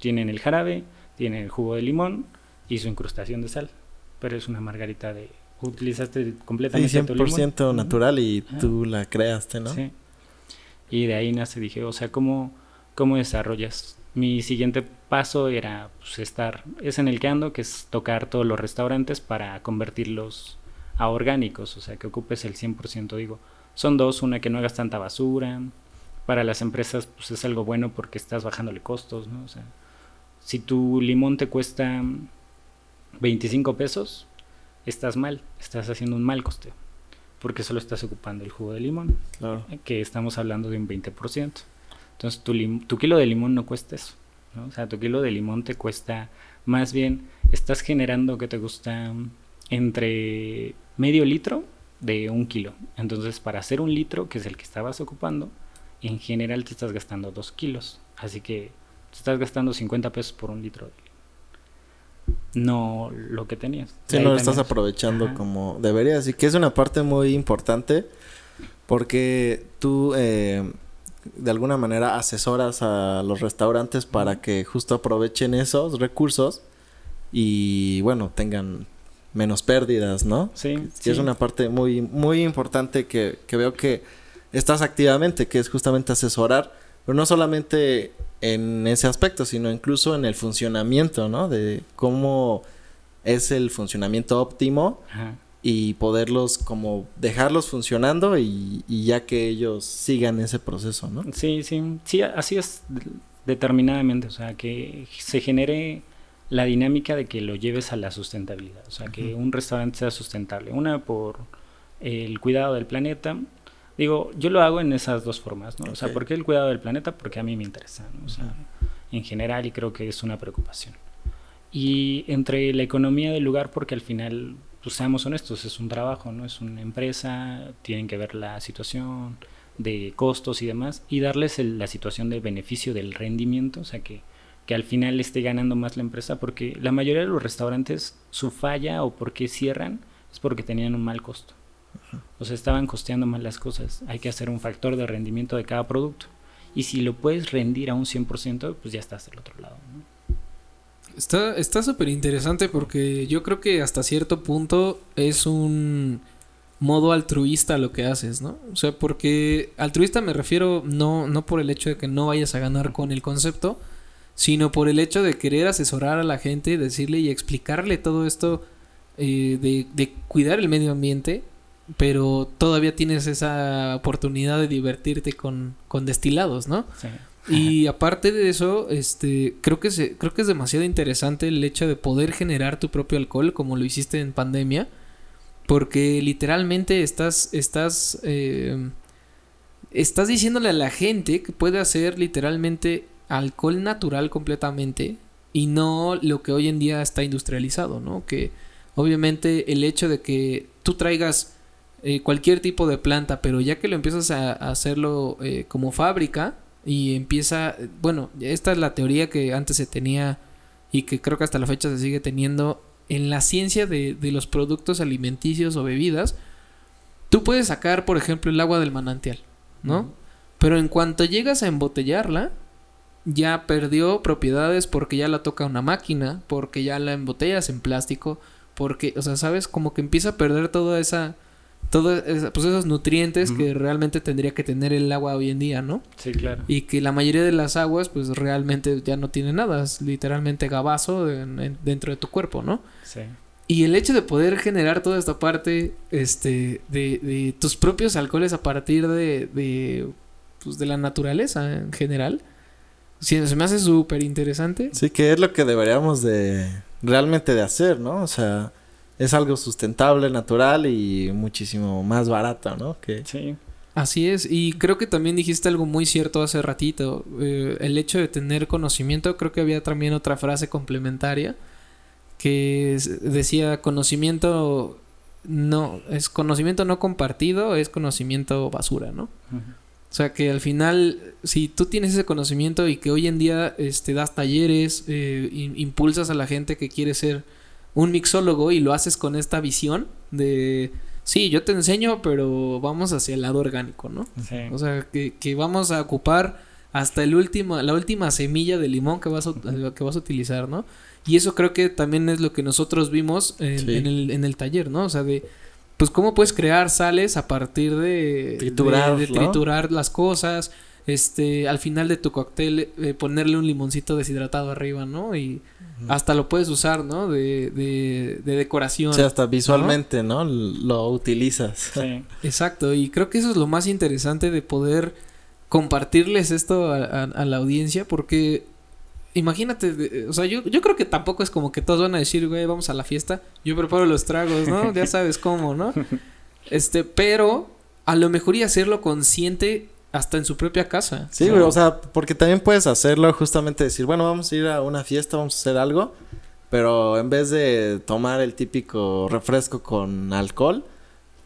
S3: Tienen el jarabe, tienen el jugo de limón y su incrustación de sal, pero es una margarita de utilizaste completamente
S1: Sí,
S3: tu limón.
S1: 100% natural y
S3: Ajá.
S1: tú la creaste, ¿no?
S3: Sí. Y de ahí nace, dije, o sea, ¿cómo, cómo desarrollas? Mi siguiente paso era pues, estar, es en el que ando, que es tocar todos los restaurantes para convertirlos a orgánicos, o sea, que ocupes el 100%, digo. Son dos, una que no hagas tanta basura. Para las empresas, pues es algo bueno porque estás bajándole costos, ¿no? O sea, si tu limón te cuesta 25 pesos, estás mal, estás haciendo un mal costeo, porque solo estás ocupando el jugo de limón
S1: Claro.
S3: que estamos hablando de un 20%. Entonces tu, lim- tu kilo de limón no cuesta eso. ¿no? O sea, tu kilo de limón te cuesta, más bien, estás generando que te gusta mm, entre medio litro de un kilo. Entonces, para hacer un litro, que es el que estabas ocupando, en general te estás gastando dos kilos. Así que te estás gastando 50 pesos por un litro de limón. No lo que tenías.
S1: Sí, no lo estás aprovechando
S3: Ajá.
S1: como deberías. Y que es una parte muy importante porque tú eh, de alguna manera asesoras a los restaurantes para que justo aprovechen esos recursos y bueno, tengan menos pérdidas, ¿no?
S3: Sí,
S1: Sí,
S3: sí.
S1: es una parte muy, muy importante que, que veo que estás activamente, que es justamente asesorar, pero no solamente en ese aspecto, sino incluso en el funcionamiento, ¿no? De cómo es el funcionamiento óptimo
S3: Ajá.
S1: y poderlos como dejarlos funcionando y, y ya que ellos sigan ese proceso, ¿no?
S3: Sí, sí, sí, así es de- determinadamente, o sea, que se genere la dinámica de que lo lleves a la sustentabilidad, o sea, que un restaurante sea sustentable, una por el cuidado del planeta, digo, yo lo hago en esas dos formas, ¿no? O sea. ¿por qué el cuidado del planeta? Porque a mí me interesa, ¿no? O sea, en general y creo que es una preocupación. Y entre la economía del lugar, porque al final, pues seamos honestos, es un trabajo, ¿no? Es una empresa, tienen que ver la situación de costos y demás, y darles el- la situación de beneficio del rendimiento, o sea, que, que al final esté ganando más la empresa, porque la mayoría de los restaurantes, su falla o por qué cierran, es porque tenían un mal costo. Sea, estaban costeando mal las cosas. Hay que hacer un factor de rendimiento de cada producto. Y si lo puedes rendir a un 100%, pues ya estás del otro lado. ¿no?
S2: Está súper interesante porque yo creo que hasta cierto punto es un modo altruista lo que haces, ¿no? O sea, porque altruista me refiero no, no por el hecho de que no vayas a ganar con el concepto, sino por el hecho de querer asesorar a la gente, decirle y explicarle todo esto eh, de cuidar el medio ambiente, pero todavía tienes esa oportunidad de divertirte con, con destilados, ¿no?
S3: Sí.
S2: Y aparte de eso, este, creo que se, creo que es demasiado interesante el hecho de poder generar tu propio alcohol, como lo hiciste en pandemia, porque literalmente estás, estás, eh, estás diciéndole a la gente que puede hacer literalmente alcohol natural completamente y no lo que hoy en día está industrializado, ¿no? Que obviamente el hecho de que tú traigas eh, cualquier tipo de planta, pero ya que lo empiezas a, a hacerlo eh, como fábrica y empieza, bueno, esta es la teoría que antes se tenía y que creo que hasta la fecha se sigue teniendo en la ciencia de, de los productos alimenticios o bebidas, tú puedes sacar, por ejemplo, el agua del manantial, ¿no? Pero en cuanto llegas a embotellarla, ya perdió propiedades porque ya la toca una máquina, porque ya la embotellas en plástico, porque, o sea, sabes, como que empieza a perder toda esa, todos pues esos nutrientes que realmente tendría que tener el agua hoy en día, ¿no?
S3: Sí, claro.
S2: Y que la mayoría de las aguas, pues realmente ya no tiene nada, es literalmente gabazo en- en- dentro de tu cuerpo, ¿no?
S3: Sí.
S2: Y el hecho de poder generar toda esta parte, este, de, de tus propios alcoholes a partir de, de, pues, de la naturaleza en general, sí, se me hace súper interesante.
S1: Sí, que es lo que deberíamos de realmente de hacer, ¿no? O sea, es algo sustentable, natural y muchísimo más barato, ¿no? Que
S3: Sí.
S2: Así es, y creo que también dijiste algo muy cierto hace ratito, eh, el hecho de tener conocimiento, creo que había también otra frase complementaria que decía conocimiento no, es conocimiento no compartido, es conocimiento basura, ¿no?
S3: Ujú.
S2: O sea que al final, si tú tienes ese conocimiento y que hoy en día este, das talleres, eh, impulsas a la gente que quiere ser un mixólogo y lo haces con esta visión de, sí, yo te enseño, pero vamos hacia el lado orgánico, ¿no?
S3: Sí.
S2: O sea, que, que vamos a ocupar hasta el último, la última semilla de limón que vas a, que vas a utilizar, ¿no? Y eso creo que también es lo que nosotros vimos en,
S1: Sí.
S2: en el, en el taller, ¿no? O sea, de, pues cómo puedes crear sales a partir de
S1: Triturar,
S2: de, de
S1: ¿no?
S2: triturar las cosas, este, al final de tu cóctel eh, ponerle un limoncito deshidratado arriba, ¿no? Y hasta lo puedes usar, ¿no? De, de, de decoración.
S1: O sea, hasta visualmente, ¿no? Lo utilizas.
S3: Sí. [LAUGHS]
S2: Exacto, y creo que eso es lo más interesante de poder compartirles esto a, a- a la audiencia, porque imagínate, de- o sea, yo, yo creo que tampoco es como que todos van a decir, güey, vamos a la fiesta, yo preparo los tragos, ¿no? Ya [LAUGHS] sabes cómo, ¿no? [LAUGHS] Este, pero a lo mejor y hacerlo consciente hasta en su propia casa.
S1: Sí, güey, o sea, porque también puedes hacerlo justamente decir, bueno, vamos a ir a una fiesta, vamos a hacer algo, pero en vez de tomar el típico refresco con alcohol,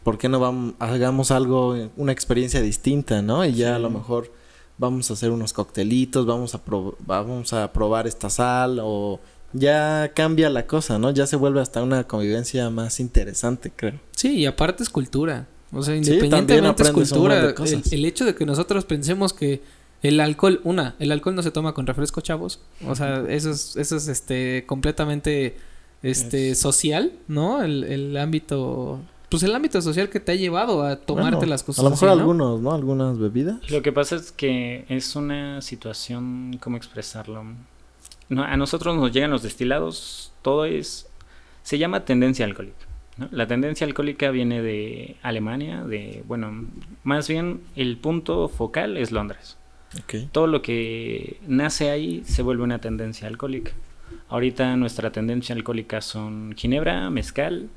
S1: ¿por qué no vamos, hagamos algo, una experiencia distinta, ¿no? Y ya a lo mejor vamos a hacer unos coctelitos, vamos a vamos a probar esta sal o ya cambia la cosa, ¿no? Ya se vuelve hasta una convivencia más interesante, creo.
S2: Sí, y aparte es cultura. O sea,
S1: Sí,
S2: independientemente
S1: también
S2: es cultura.
S1: de cosas.
S2: El, el hecho de que nosotros pensemos que el alcohol, una, el alcohol no se toma con refresco, chavos. O sea, eso es, eso es este completamente este
S3: Es-
S2: social, ¿no? El, el ámbito, pues el ámbito social que te ha llevado a tomarte
S1: Bueno,
S2: las cosas.
S1: A lo mejor
S2: así, ¿no?
S1: algunos, ¿no? Algunas bebidas.
S3: Lo que pasa es que es una situación, ¿cómo expresarlo? No, a nosotros nos llegan los destilados, todo es, se llama tendencia alcohólica. ¿No? La tendencia alcohólica viene de Alemania, de, bueno, más bien el punto focal es Londres. Todo lo que nace ahí se vuelve una tendencia alcohólica. Ahorita nuestra tendencia alcohólica son ginebra, mezcal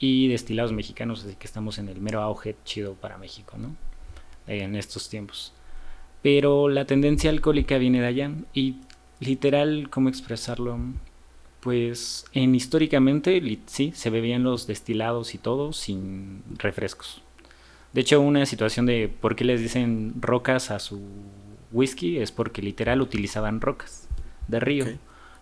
S3: y destilados mexicanos, así que estamos en el mero auge chido para México, ¿no? En estos tiempos. Pero la tendencia alcohólica viene de allá y literal, ¿cómo expresarlo? Pues en históricamente sí, se bebían los destilados y todo sin refrescos. De hecho, una situación de por qué les dicen rocas a su whisky es porque literal utilizaban rocas de río.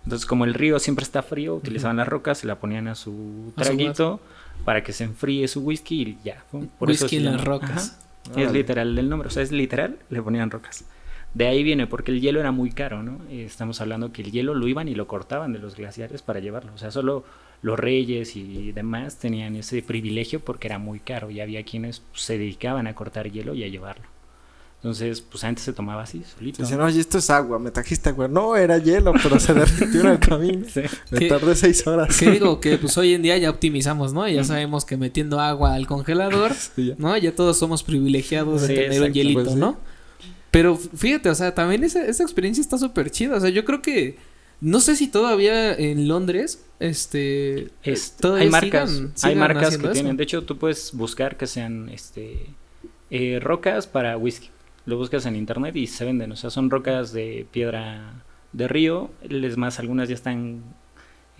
S3: Entonces, como el río siempre está frío, utilizaban las rocas, se la ponían a su
S2: A su
S3: traguito para que se enfríe su whisky y ya. ¡pum!
S2: Whisky en las rocas.
S3: Ajá. Es literal del nombre, o sea, es literal, le ponían rocas. De ahí viene, porque el hielo era muy caro, ¿no? Estamos hablando que el hielo lo iban y lo cortaban de los glaciares para llevarlo. O sea, solo los reyes y demás tenían ese privilegio porque era muy caro y había quienes pues, se dedicaban a cortar hielo y a llevarlo. Entonces, pues antes se tomaba así, solito.
S1: Dicen, oye, esto es agua, me trajiste agua. No, era hielo, pero se derritió en el [LAUGHS] camino.
S3: Sí.
S1: Me
S2: ¿Qué?
S1: tardé seis horas.
S2: Que digo que pues hoy en día ya optimizamos, ¿no? Ya sabemos que metiendo agua al congelador, [LAUGHS]
S1: Sí, ya.
S2: ¿no? Ya todos somos privilegiados de
S3: Sí,
S2: tener un hielito,
S1: pues sí.
S2: ¿no? Pero fíjate, o sea, también esa, esa experiencia está súper chida. O sea, yo creo que. No sé si todavía en Londres, este.
S3: Es-
S2: todavía
S3: hay marcas,
S2: sigan-
S3: hay marcas que
S2: eso.
S3: tienen. De hecho, tú puedes buscar que sean este eh, rocas para whisky. Lo buscas en internet y se venden. O sea, son rocas de piedra de río. Es más, algunas ya están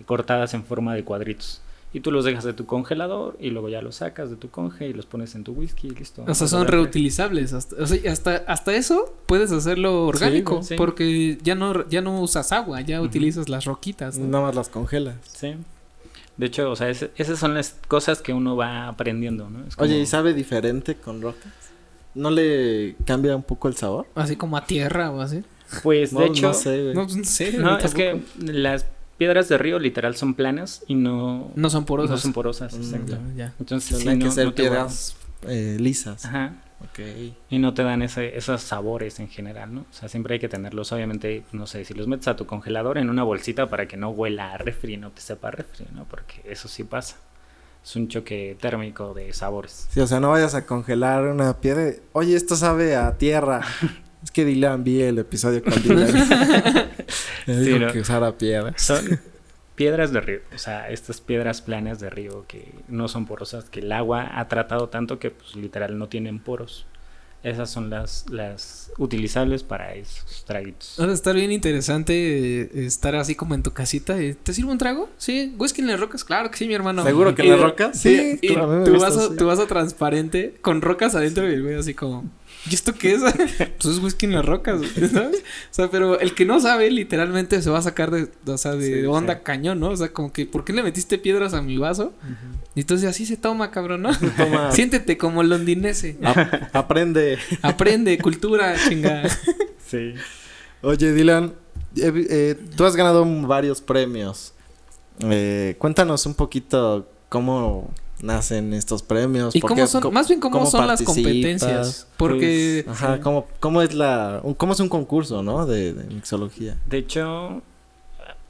S3: cortadas en forma de cuadritos. Y tú los dejas de tu congelador y luego ya los sacas de tu conge y los pones en tu whisky y listo.
S2: O sea, son reutilizables. Hasta, o sea, hasta, hasta eso puedes hacerlo orgánico.
S3: güey, sí.
S2: Porque ya no, ya no usas agua, ya utilizas las roquitas. ¿no?
S1: Nada más las congelas.
S3: Sí. De hecho, o sea, ese- esas son las cosas que uno va aprendiendo, ¿no? Es
S1: Oye, ¿y sabe diferente con rocas? ¿No le cambia un poco el sabor?
S2: Así como a tierra o así.
S3: Pues,
S1: No,
S3: de hecho,
S1: no sé, güey.
S2: No, pues, en serio.
S3: No, es que las piedras de río literal son planas y no,
S2: No son porosas.
S3: no son porosas.
S1: Mm,
S3: exacto.
S2: Ya.
S3: Entonces, no,
S1: que ser
S3: no
S1: piedras eh, lisas.
S3: Ajá.
S1: Ok.
S3: Y no te dan ese, esos sabores en general, ¿no? O sea, siempre hay que tenerlos, obviamente, no sé, si los metes a tu congelador en una bolsita para que no huela a refri, no te sepa a refri, ¿no? Porque eso sí pasa. Es un choque térmico de sabores.
S1: Sí, o sea, no vayas a congelar una piedra. Oye, esto sabe a tierra. [LAUGHS] es que Dylan vi el episodio con Dylan. Me [LAUGHS]
S3: Sí, [LAUGHS]
S1: dijo
S3: ¿no?
S1: que usara piedra.
S3: Son piedras de río, o sea, estas piedras planas de río que no son porosas, que el agua ha tratado tanto que pues literal no tienen poros. Esas son las, las utilizables para esos traguitos.
S2: Va a estar bien interesante eh, estar así como en tu casita. y, ¿Te sirvo un trago? Sí. ¿Whisky en las rocas? Claro que sí, mi hermano.
S1: ¿Seguro que en las rocas?
S2: Sí.
S1: Sí,
S2: y
S1: a
S2: tu,
S1: gusta
S2: vaso,
S1: así.
S2: tu vaso transparente con rocas adentro y el güey así como... ¿Y esto qué es? [LAUGHS] pues es whisky en las rocas, ¿sabes? O sea, pero el que no sabe literalmente se va a sacar de, o sea, de
S3: Sí,
S2: onda
S3: sí.
S2: cañón, ¿no? O sea, como que, ¿por qué le metiste piedras a mi vaso? Y entonces así se toma, cabrón, ¿no? [LAUGHS]
S1: Toma. [LAUGHS]
S2: Siéntete como londinense.
S1: Ap- aprende.
S2: Aprende cultura, chingada.
S3: Sí.
S1: Oye, Dylan, eh, eh, tú has ganado varios premios. Eh, cuéntanos un poquito cómo nacen estos premios.
S2: Y cómo son, más bien cómo, son las competencias. Porque
S1: Ajá, ¿cómo, cómo es la, un- cómo es un concurso, ¿no? De, de mixología.
S3: De hecho,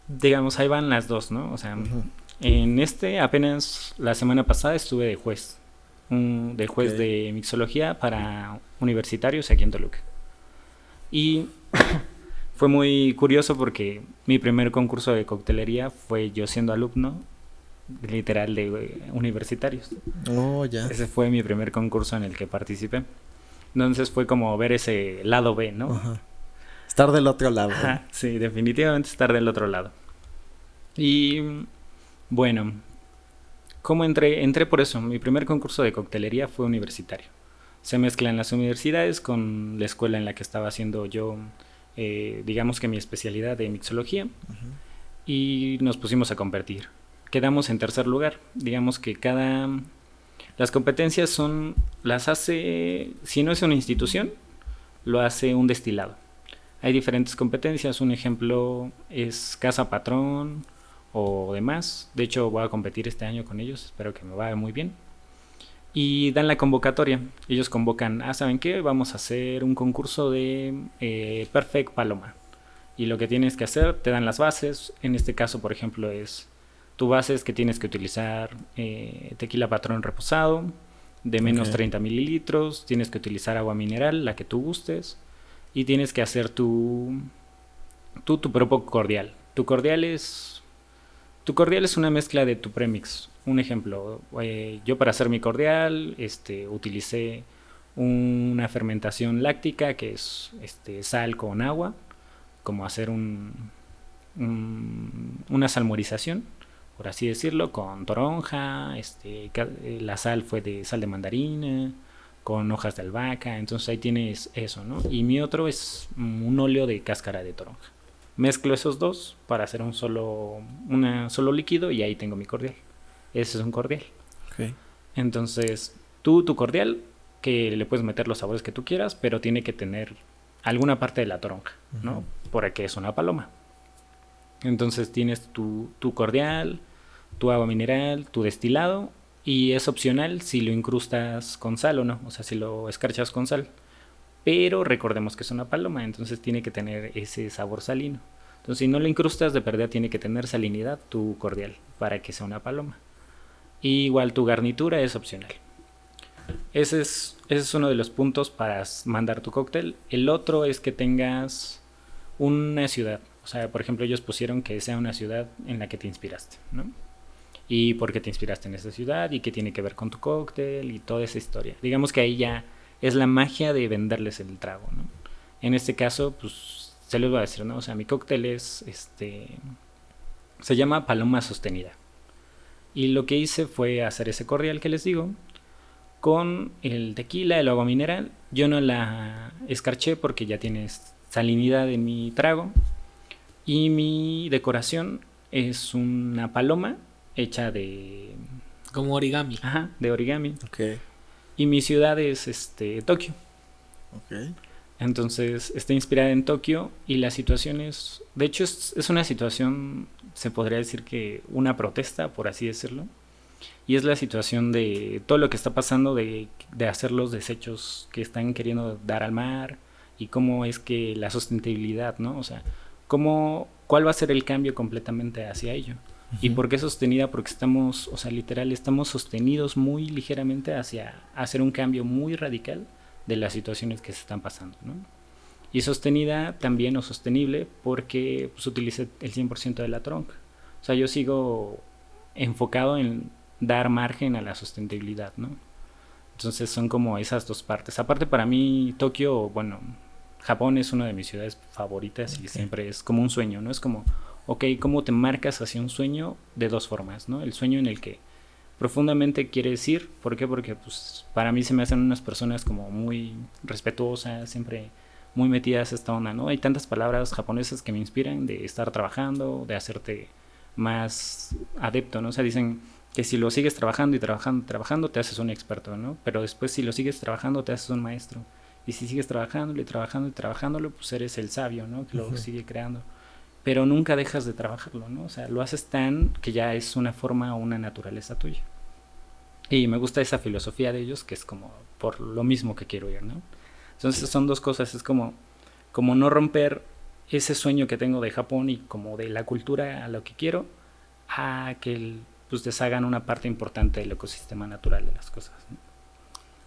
S3: digamos, ahí van las dos, ¿no? O sea, en este apenas la semana pasada estuve de juez. un- de juez de mixología para universitarios aquí en Toluca. Y [COUGHS] fue muy curioso porque mi primer concurso de coctelería fue yo siendo alumno, literal, de universitarios.
S1: Oh, ya.
S3: Ese fue mi primer concurso en el que participé. Entonces fue como ver ese lado B, ¿no?
S1: Ajá. Estar del otro lado.
S3: Ajá, sí, definitivamente estar del otro lado. Y bueno, ¿cómo entré? Entré por eso. Mi primer concurso de coctelería fue universitario. Se mezclan las universidades con la escuela en la que estaba haciendo yo, eh, digamos que mi especialidad de mixología, y nos pusimos a competir. Quedamos en tercer lugar. Digamos que cada... Las competencias son, las hace, si no es una institución, lo hace un destilado. Hay diferentes competencias, un ejemplo es Casa Patrón o demás. De hecho, voy a competir este año con ellos, espero que me vaya muy bien. Y dan la convocatoria. Ellos convocan, ah, ¿saben qué? Vamos a hacer un concurso de eh, Perfect Paloma. Y lo que tienes que hacer, te dan las bases. En este caso, por ejemplo, es tu base es que tienes que utilizar eh, tequila patrón reposado de menos
S1: Ok.
S3: 30 mililitros. Tienes que utilizar agua mineral, la que tú gustes y tienes que hacer tu, tu, tu propio cordial. Tu cordial es tu cordial es una mezcla de tu premix. Un ejemplo, eh, yo para hacer mi cordial, este, utilicé una fermentación láctica que es este, sal con agua, como hacer un, un- una salmorización, por así decirlo, con toronja, este, eh, la sal fue de sal de mandarina, con hojas de albahaca, entonces ahí tienes eso, ¿no? Y mi otro es un óleo de cáscara de toronja. Mezclo esos dos para hacer un solo, una, solo líquido y ahí tengo mi cordial. Ese es un cordial. Entonces, tú, tu cordial, que le puedes meter los sabores que tú quieras, pero tiene que tener alguna parte de la toronja, ¿no?
S1: Ujú.
S3: Porque es una paloma. Entonces tienes tu, tu cordial, tu agua mineral, tu destilado, y es opcional si lo incrustas con sal o no, o sea, si lo escarchas con sal. Pero recordemos que es una paloma, entonces tiene que tener ese sabor salino. Entonces, si no lo incrustas, de verdad tiene que tener salinidad tu cordial para que sea una paloma. Igual tu garnitura es opcional. Ese es, ese es uno de los puntos para mandar tu cóctel. El otro es que tengas una ciudad. O sea, por ejemplo, ellos pusieron que sea una ciudad en la que te inspiraste, ¿no? Y por qué te inspiraste en esa ciudad y qué tiene que ver con tu cóctel y toda esa historia. Digamos que ahí ya es la magia de venderles el trago, ¿no? En este caso, pues, se les va a decir, ¿no? O sea, mi cóctel es, este, se llama Paloma Sostenida. Y lo que hice fue hacer ese cordial que les digo con el tequila, el agua mineral. Yo no la escarché porque ya tiene salinidad en mi trago. Y mi decoración es una paloma hecha de,
S2: como origami.
S3: ajá, de origami.
S1: Ok.
S3: Y mi ciudad es este, Tokio.
S1: Ok.
S3: Entonces está inspirada en Tokio y la situación es, de hecho es, es una situación, se podría decir que una protesta, por así decirlo, y es la situación de todo lo que está pasando de, de hacer los desechos que están queriendo dar al mar y cómo es que la sustentabilidad, ¿no? O sea, cómo, cuál va a ser el cambio completamente hacia ello. ¿Y por qué sostenida? Porque estamos, o sea, literal, estamos sostenidos muy ligeramente hacia hacer un cambio muy radical de las situaciones que se están pasando, ¿no? Y sostenida también o sostenible porque pues, utilice el 100% de la tronca. O sea, yo sigo enfocado en dar margen a la sustentabilidad, ¿no? Entonces son como esas dos partes. Aparte para mí Tokio, bueno, Japón es una de mis ciudades favoritas y
S1: Ok.
S3: siempre es como un sueño, ¿no? Es como, ok, ¿cómo te marcas hacia un sueño de dos formas, ¿no? El sueño en el que profundamente quieres ir, ¿por qué? Porque pues para mí se me hacen unas personas como muy respetuosas, siempre muy metidas a esta onda, ¿no? Hay tantas palabras japonesas que me inspiran de estar trabajando, de hacerte más adepto, ¿no? O sea, dicen que si lo sigues trabajando y trabajando, trabajando, te haces un experto, ¿no? Pero después si lo sigues trabajando, te haces un maestro. Y si sigues trabajándolo y trabajando y trabajándolo, pues eres el sabio, ¿no? Que lo sigue creando. Pero nunca dejas de trabajarlo, ¿no? O sea, lo haces tan que ya es una forma o una naturaleza tuya. Y me gusta esa filosofía de ellos, que es como por lo mismo que quiero ir, ¿no? Entonces son dos cosas, es como, como no romper ese sueño que tengo de Japón y como de la cultura a lo que quiero, a que pues deshagan una parte importante del ecosistema natural de las cosas.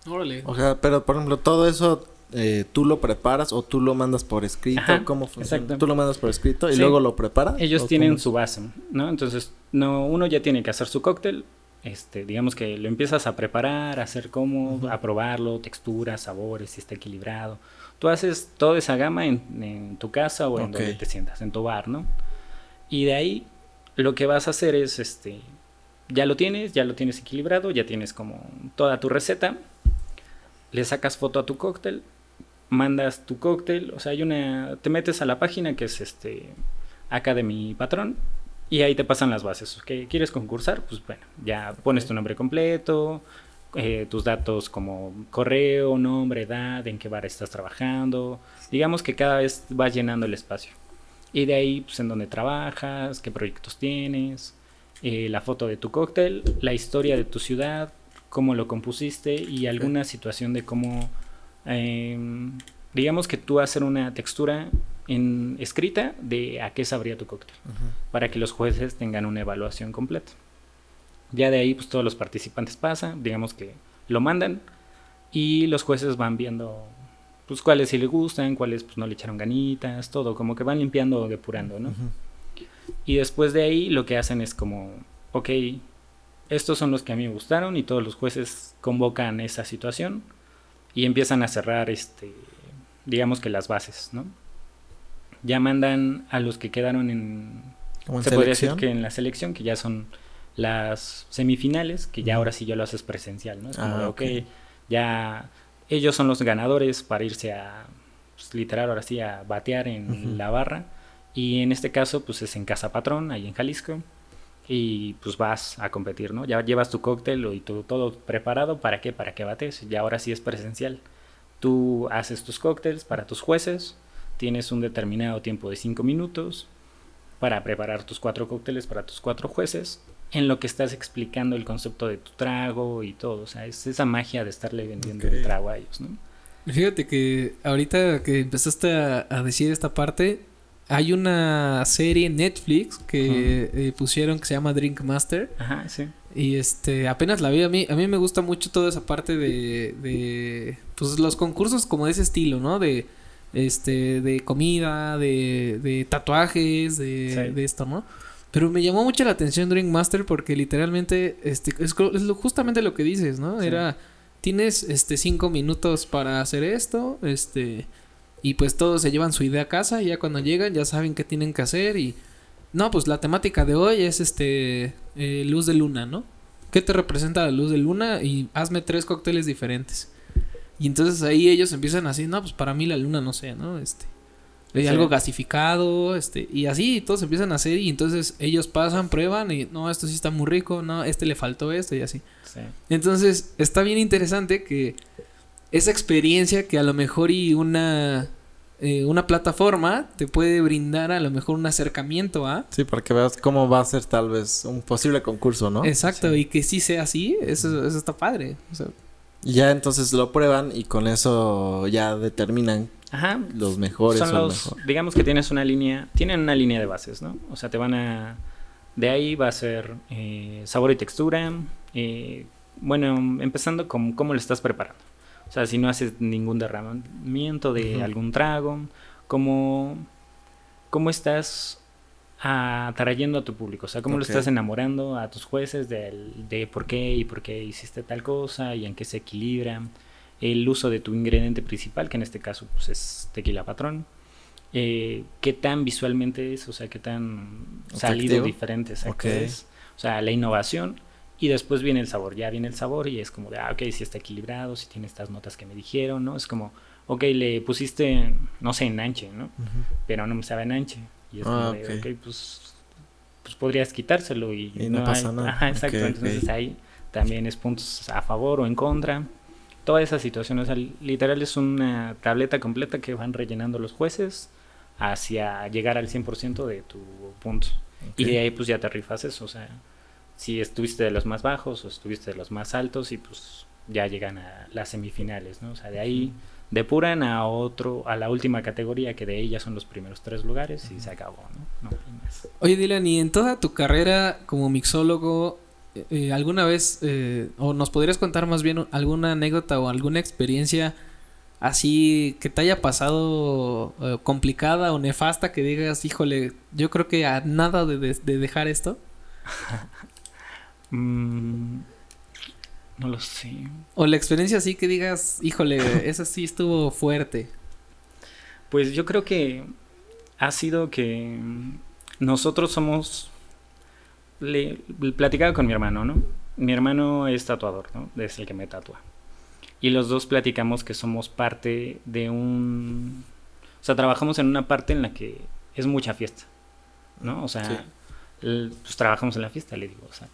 S1: Órale. O sea, pero por ejemplo, todo eso eh, tú lo preparas o tú lo mandas por escrito, ¿cómo funciona? Exacto. Tú lo mandas por escrito y luego lo preparas.
S3: Ellos tienen su base, ¿no? Entonces, no, uno ya tiene que hacer su cóctel, este, digamos que lo empiezas a preparar, a hacer cómo, a probarlo, texturas, sabores, si está equilibrado. Tú haces toda esa gama en, tu casa o en donde te sientas, en tu bar, ¿no? Y de ahí lo que vas a hacer es, este, ya lo tienes, ya lo tienes equilibrado, ya tienes como toda tu receta, le sacas foto a tu cóctel, mandas tu cóctel, o sea, hay una, te metes a la página que es este, acá de mi patrón, y ahí te pasan las bases. ¿Qué ¿Quieres concursar? Pues bueno, ya pones tu nombre completo, eh, tus datos como correo, nombre, edad, en qué bar estás trabajando. Digamos que cada vez vas llenando el espacio. Y de ahí, pues en dónde trabajas, qué proyectos tienes, eh, la foto de tu cóctel, la historia de tu ciudad, cómo lo compusiste y alguna situación de cómo, em, digamos que tú hacer una textura en escrita de a qué sabría tu cóctel, para que los jueces tengan una evaluación completa. Ya de ahí, pues todos los participantes pasan, digamos que lo mandan y los jueces van viendo, pues cuáles sí le gustan, cuáles pues no le echaron ganitas, todo, como que van limpiando o depurando, ¿no? Y después de ahí lo que hacen es como, ok, estos son los que a mí me gustaron y todos los jueces convocan esa situación y empiezan a cerrar, este, digamos que las bases, ¿no? ya mandan a los que quedaron en... se podría decir que en la selección, que ya son las semifinales, que ya ahora sí ya lo haces presencial, ¿no? Es como, ah, ok, ya ellos son los ganadores para irse a, pues, literal, ahora sí, a batear en la barra. Y en este caso, pues es en Casa Patrón, ahí en Jalisco. Y pues vas a competir, ¿no? Ya llevas tu cóctel y tu, todo preparado. ¿Para qué? Para que bates. Ya ahora sí es presencial. Tú haces tus cócteles para tus jueces tienes un determinado tiempo de 5 minutos para preparar tus cuatro cócteles para tus cuatro jueces, en lo que estás explicando el concepto de tu trago y todo. O sea, es esa magia de estarle vendiendo el trago a ellos, ¿no?
S2: Fíjate que ahorita que empezaste a, decir esta parte, hay una serie en Netflix que eh, pusieron que se llama Drink Master.
S3: Ajá, sí.
S2: Y este, apenas la vi, a mí, a mí me gusta mucho toda esa parte de, de, pues los concursos como de ese estilo, ¿no? De, este, de comida, de, de tatuajes, de, de esto, ¿no? Pero me llamó mucho la atención Drink Master porque literalmente este, es, justamente lo que dices, ¿no? Era, tienes este, cinco minutos para hacer esto, este, y pues todos se llevan su idea a casa y ya cuando llegan ya saben qué tienen que hacer y... No, pues la temática de hoy es este, eh, luz de luna, ¿no? ¿Qué te representa la luz de luna? Y hazme tres cócteles diferentes. Y entonces ahí ellos empiezan así, no, pues para mí la luna, no sé, ¿no? Este. Hay algo gasificado, este, y así todos empiezan a hacer y entonces ellos pasan, prueban y no, esto sí está muy rico, no, este le faltó esto y así. Sí. Entonces está bien interesante que esa experiencia que a lo mejor y una eh, una plataforma te puede brindar a lo mejor un acercamiento a.
S1: Sí, para que veas cómo va a ser tal vez un posible concurso, ¿no?
S2: Exacto, y que sí sea así, eso, eso está padre. O sea,
S1: ya entonces lo prueban y con eso ya determinan los mejores.
S3: Son los, digamos que tienes una línea, tienen una línea de bases, ¿no? O sea, te van a, de ahí va a ser eh, sabor y textura. Eh, bueno, empezando con cómo lo estás preparando. O sea, si no haces ningún derramamiento de algún trago, cómo, cómo estás atrayendo a tu público, o sea, cómo lo estás enamorando a tus jueces de, de por qué y por qué hiciste tal cosa y en qué se equilibra, el uso de tu ingrediente principal, que en este caso pues, es tequila patrón, eh, qué tan visualmente es, o sea, qué tan salido diferente es, o sea, la innovación y después viene el sabor, ya viene el sabor y es como de, ah, ok, si está equilibrado, si tiene estas notas que me dijeron, ¿no? Es como, ok, le pusiste, no sé, enanche, ¿no? Pero no me sabe enanche y es ah, como ok, pues, pues podrías quitárselo y,
S1: no, pasa nada.
S3: Ajá, exacto. Entonces ahí también es puntos a favor o en contra. toda esa situación. O sea, literal es una tableta completa que van rellenando los jueces hacia llegar al 100% de tu punto. Y de ahí pues ya te rifas eso, o sea, si estuviste de los más bajos o estuviste de los más altos y pues ya llegan a las semifinales, ¿no? O sea, de ahí depuran a otro, a la última categoría que de ella son los primeros tres lugares y se acabó, ¿no?
S2: Oye Dylan, y en toda tu carrera como mixólogo, eh, eh, ¿alguna vez, eh, o nos podrías contar más bien alguna anécdota o alguna experiencia así que te haya pasado complicada o nefasta que digas, híjole, yo creo que a nada de, dejar esto? [LAUGHS]
S3: Mm, no lo sé.
S2: O la experiencia así que digas, híjole, [LAUGHS] esa sí estuvo fuerte.
S3: Pues yo creo que ha sido que nosotros somos... Le, platicaba con mi hermano, ¿no? Mi hermano es tatuador, ¿no? Es el que me tatúa. Y los dos platicamos que somos parte de un... O sea, trabajamos en una parte en la que es mucha fiesta, ¿no? O sea, pues trabajamos en la fiesta, le digo, o sea,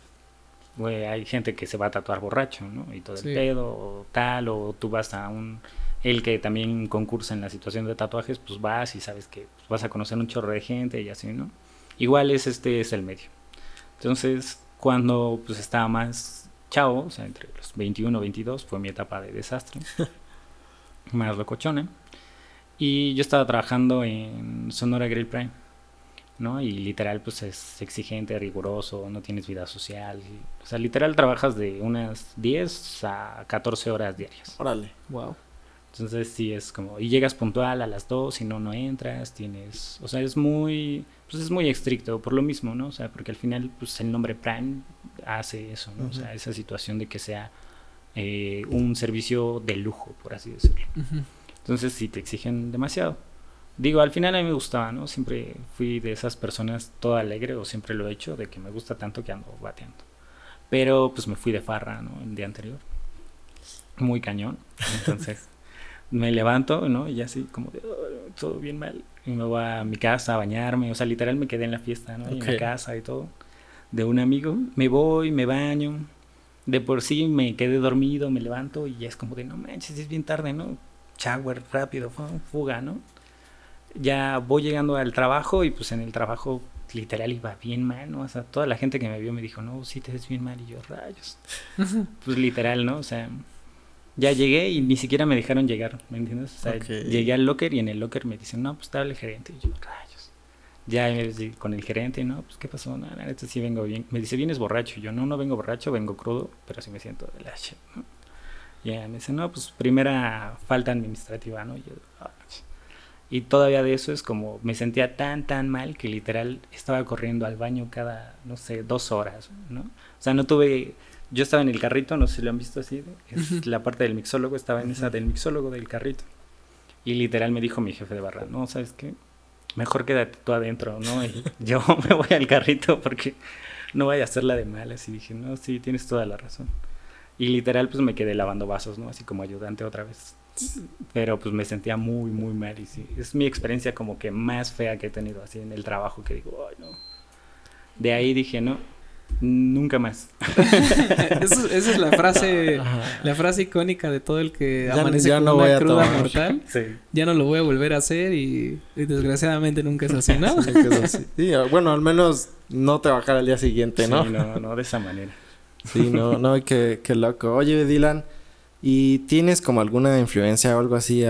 S3: hay gente que se va a tatuar borracho, ¿no? Y todo el pedo, o tal, o tú vas a un... El que también concursa en la situación de tatuajes, pues vas y sabes que pues, vas a conocer un chorro de gente y así, ¿no? Igual es este es el medio. Entonces, cuando pues estaba más chavo, o sea, entre los 21 y 22, fue mi etapa de desastre, [LAUGHS] más locochona. Y yo estaba trabajando en Sonora Grill Prime ¿no? Y literal, pues es exigente, riguroso, no tienes vida social. o sea, literal trabajas de unas 10 a 14 horas diarias.
S1: Órale.
S2: Wow.
S3: Entonces sí es como, y llegas puntual a las 2, y no, no entras, tienes, o sea, es muy, pues es muy estricto por lo mismo, ¿no? O sea, porque al final, pues el nombre Prime hace eso, ¿no? O sea, esa situación de que sea eh, un servicio de lujo, por así decirlo. Entonces sí te exigen demasiado. Digo, al final a mí me gustaba, ¿no? Siempre fui de esas personas todo alegre, o siempre lo he hecho, de que me gusta tanto que ando bateando. Pero pues me fui de farra, ¿no? El día anterior. Muy cañón. Entonces [LAUGHS] me levanto, ¿no? Y así como de, todo bien mal. Y me voy a mi casa a bañarme. O sea, literal me quedé en la fiesta, ¿no? En la casa y todo. De un amigo. Me voy, me baño. De por sí me quedé dormido, me levanto y ya es como de, no manches, es bien tarde, ¿no? Shower rápido, fuga, ¿no? Ya voy llegando al trabajo y pues en el trabajo literal iba bien mal, ¿no? O sea, toda la gente que me vio me dijo, no, sí te ves bien mal y yo, rayos. [LAUGHS] pues literal, ¿no? O sea, ya llegué y ni siquiera me dejaron llegar, ¿me entiendes? O sea, llegué al locker y en el locker me dicen, no, pues está el gerente y yo, rayos. Ya con el gerente, ¿no? Pues qué pasó, no, la neta sí vengo bien. Me dice, vienes borracho. Y yo, no, no vengo borracho, vengo crudo, pero sí me siento de la ¿no? Ya me dice, no, pues primera falta administrativa, ¿no? Y yo, y todavía de eso es como me sentía tan, tan mal que literal estaba corriendo al baño cada, no sé, dos horas, ¿no? O sea, no tuve, yo estaba en el carrito, no sé si lo han visto así, es la parte del mixólogo, estaba en esa del mixólogo del carrito. Y literal me dijo mi jefe de barra, no, ¿sabes qué? Mejor quédate tú adentro, ¿no? Y [LAUGHS] yo [LAUGHS] me voy al carrito porque no vaya a hacerla de malas. Y dije, no, sí, tienes toda la razón. Y literal, pues me quedé lavando vasos, ¿no? Así como ayudante otra vez. Pero pues me sentía muy, muy mal. Y sí, es mi experiencia como que más fea que he tenido así en el trabajo que digo, ay, no. De ahí dije, no, nunca más. [LAUGHS]
S2: esa es la frase, la frase icónica de todo el que amanece con una cruda mortal. [LAUGHS] Ya no lo voy a volver a hacer y, desgraciadamente nunca es así, [LAUGHS] ¿no?
S1: sí, bueno, al menos no trabajar al día siguiente, ¿no?
S3: Sí, no, no de esa manera.
S1: Sí, no, no, qué, qué loco. Oye, Dylan, ¿Y tienes como alguna influencia o algo así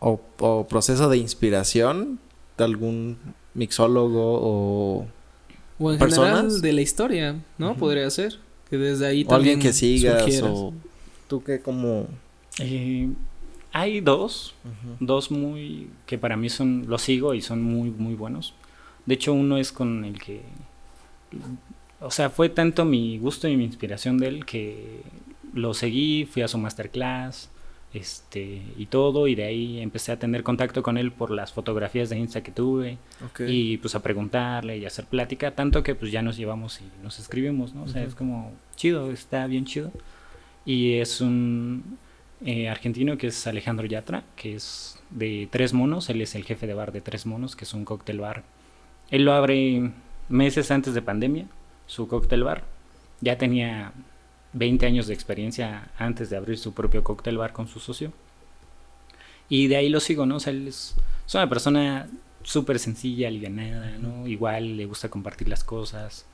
S1: o, proceso de inspiración de algún mixólogo o...
S2: O en general de la historia, ¿no? Podría ser. Que desde ahí
S1: o alguien que sigas o... ¿Tú qué como...?
S3: Eh, hay dos. Dos muy... Que para mí son... Los sigo y son muy, muy buenos. De hecho, uno es con el que... O sea, fue tanto mi gusto y mi inspiración de él que lo seguí, fui a su masterclass este, y todo, y de ahí empecé a tener contacto con él por las fotografías de Insta que tuve, y pues a preguntarle y a hacer plática, tanto que pues ya nos llevamos y nos escribimos, ¿no? O sea, es como chido, está bien chido. Y es un eh, argentino que es Alejandro Yatra, que es de Tres Monos, él es el jefe de bar de Tres Monos, que es un cóctel bar. Él lo abre meses antes de pandemia, su cóctel bar. Ya tenía 20 años de experiencia antes de abrir su propio cóctel bar con su socio. Y de ahí lo sigo, ¿no? O sea, él es, es una persona súper sencilla, alivianada, ¿no? Igual le gusta compartir las cosas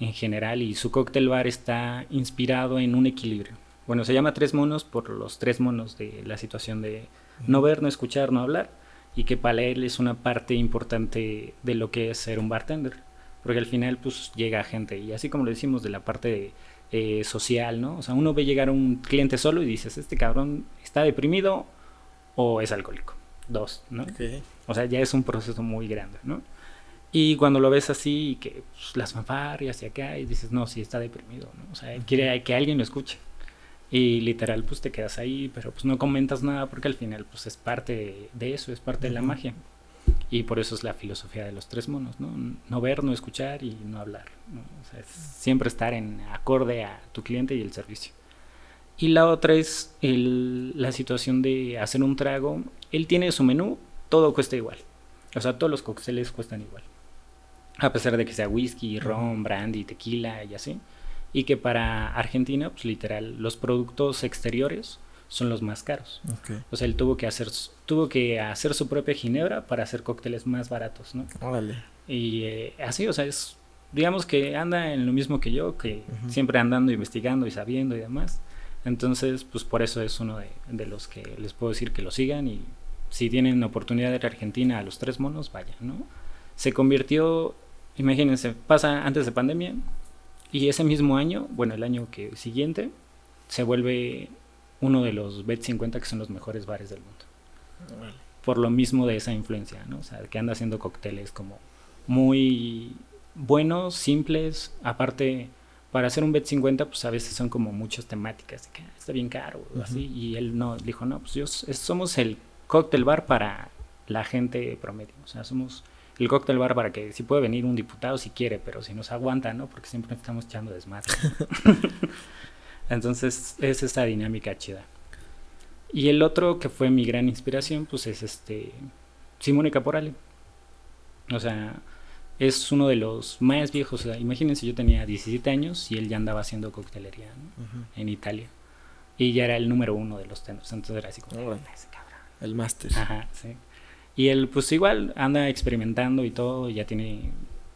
S3: en general y su cóctel bar está inspirado en un equilibrio. Bueno, se llama Tres Monos por los tres monos de la situación de no ver, no escuchar, no hablar y que para él es una parte importante de lo que es ser un bartender. Porque al final pues llega gente y así como lo decimos de la parte eh, social, ¿no? O sea, uno ve llegar a un cliente solo y dices, este cabrón está deprimido o es alcohólico. Dos, ¿no? O sea, ya es un proceso muy grande, ¿no? Y cuando lo ves así, que pues, las fanfarrias y acá, y dices, no, sí está deprimido, ¿no? O sea, quiere que alguien lo escuche. Y literal, pues te quedas ahí, pero pues no comentas nada porque al final, pues es parte de eso, es parte de la magia. Y por eso es la filosofía de los tres monos, ¿no? No ver, no escuchar y no hablar. ¿no? O sea, siempre estar en acorde a tu cliente y el servicio. Y la otra es el, la situación de hacer un trago. Él tiene su menú, todo cuesta igual. O sea, todos los cócteles cuestan igual. A pesar de que sea whisky, ron, brandy, tequila y así y que para Argentina, pues literal, los productos exteriores son los más caros. O sea, él tuvo que hacer tuvo que hacer su propia ginebra para hacer cócteles más baratos, ¿no?
S1: Órale.
S3: Y eh, así, o sea, es digamos que anda en lo mismo que yo, que siempre andando investigando y sabiendo y demás. Entonces, pues por eso es uno de, de, los que les puedo decir que lo sigan y si tienen oportunidad de ir a Argentina a los tres monos, vayan, ¿no? Se convirtió, imagínense, pasa antes de pandemia, y ese mismo año, bueno, el año que siguiente, se vuelve uno de los Bet 50 que son los mejores bares del mundo. Por lo mismo de esa influencia, ¿no? O sea, que anda haciendo cócteles como muy buenos, simples. Aparte, para hacer un Bet 50, pues a veces son como muchas temáticas, que ah, está bien caro, o así. Y él no, dijo, no, pues yo, somos el cóctel bar para la gente promedio. O sea, somos el cóctel bar para que si puede venir un diputado si quiere, pero si nos aguanta, ¿no? Porque siempre estamos echando desmadre. [LAUGHS] Entonces es esta dinámica chida. Y el otro que fue mi gran inspiración, pues es este Simone Caporale. O sea, es uno de los más viejos. imagínense, yo tenía 17 años y él ya andaba haciendo coctelería en Italia. Y ya era el número uno de los tenores. Entonces era así como,
S1: el máster.
S3: Ajá, sí. Y él pues igual anda experimentando y todo, ya tiene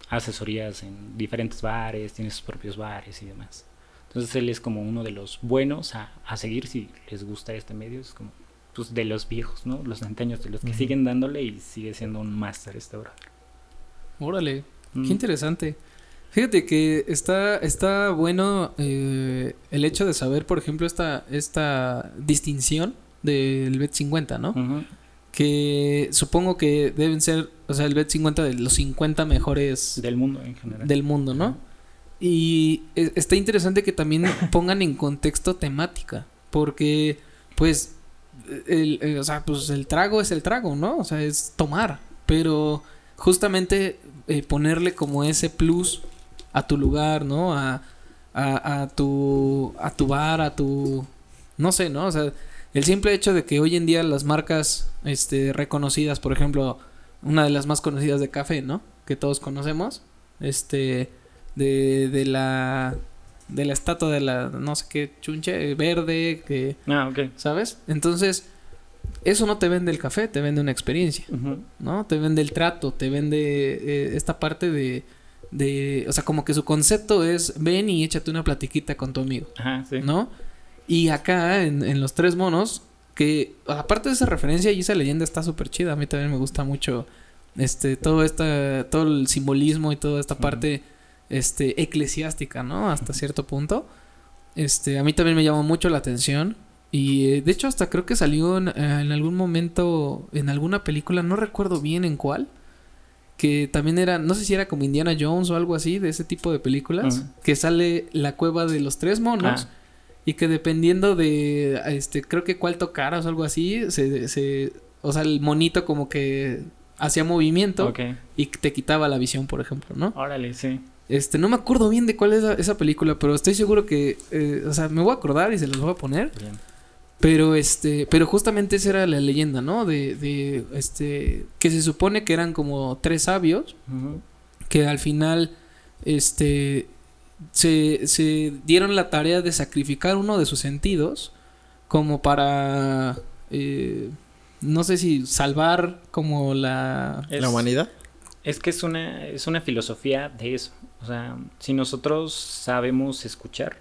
S3: asesorías en diferentes bares, tiene sus propios bares y demás. Entonces él es como uno de los buenos a, a seguir si les gusta este medio, es como pues de los viejos, ¿no? Los antaños, de los que siguen dándole y sigue siendo un máster este brother.
S2: Órale, qué interesante. Fíjate que está, está bueno eh, el hecho de saber, por ejemplo, esta, esta distinción del BET 50, ¿no? que supongo que deben ser, o sea, el BET 50 de los 50 mejores
S3: del mundo en general.
S2: Del mundo, ¿no? Y e, está interesante que también [LAUGHS] pongan en contexto temática, porque pues el, o sea, pues el trago es el trago, ¿no? O sea, es tomar, pero justamente eh, ponerle como ese plus a tu lugar, ¿no? A, a, a, tu a tu bar, a tu no sé, ¿no? O sea, el simple hecho de que hoy en día las marcas este, reconocidas, por ejemplo, una de las más conocidas de café, ¿no? Que todos conocemos, este, de, de la de la estatua de la no sé qué chunche verde que
S3: ah, ok.
S2: sabes entonces eso no te vende el café te vende una experiencia no te vende el trato te vende eh, esta parte de de o sea como que su concepto es ven y échate una platiquita con tu amigo
S3: Ajá, sí.
S2: no y acá en, Los Tres Monos, que aparte de esa referencia y esa leyenda está súper chida. A mí también me gusta mucho este todo esta todo el simbolismo y toda esta parte este eclesiástica, ¿no? Hasta cierto punto. Este, a mí también me llamó mucho la atención y eh, de hecho hasta creo que salió en, en, algún momento en alguna película, no recuerdo bien en cuál, que también era, no sé si era como Indiana Jones o algo así, de ese tipo de películas, que sale la cueva de los tres monos. Ah y que dependiendo de, este, creo que cuál tocaras o algo así, se, se, o sea, el monito como que hacía movimiento y te quitaba la visión, por ejemplo, ¿no?
S3: Órale, sí.
S2: Este, no me acuerdo bien de cuál es esa película, pero estoy seguro que, eh, o sea, me voy a acordar y se los voy a poner. Bien. Pero este, pero justamente esa era la leyenda, ¿no? De, de este, que se supone que eran como tres sabios, que al final, este, se, se dieron la tarea de sacrificar uno de sus sentidos como para, eh, no sé si salvar como la...
S3: Es-
S1: ¿La humanidad?
S3: Es que es una, es una filosofía de eso. O sea, si nosotros sabemos escuchar,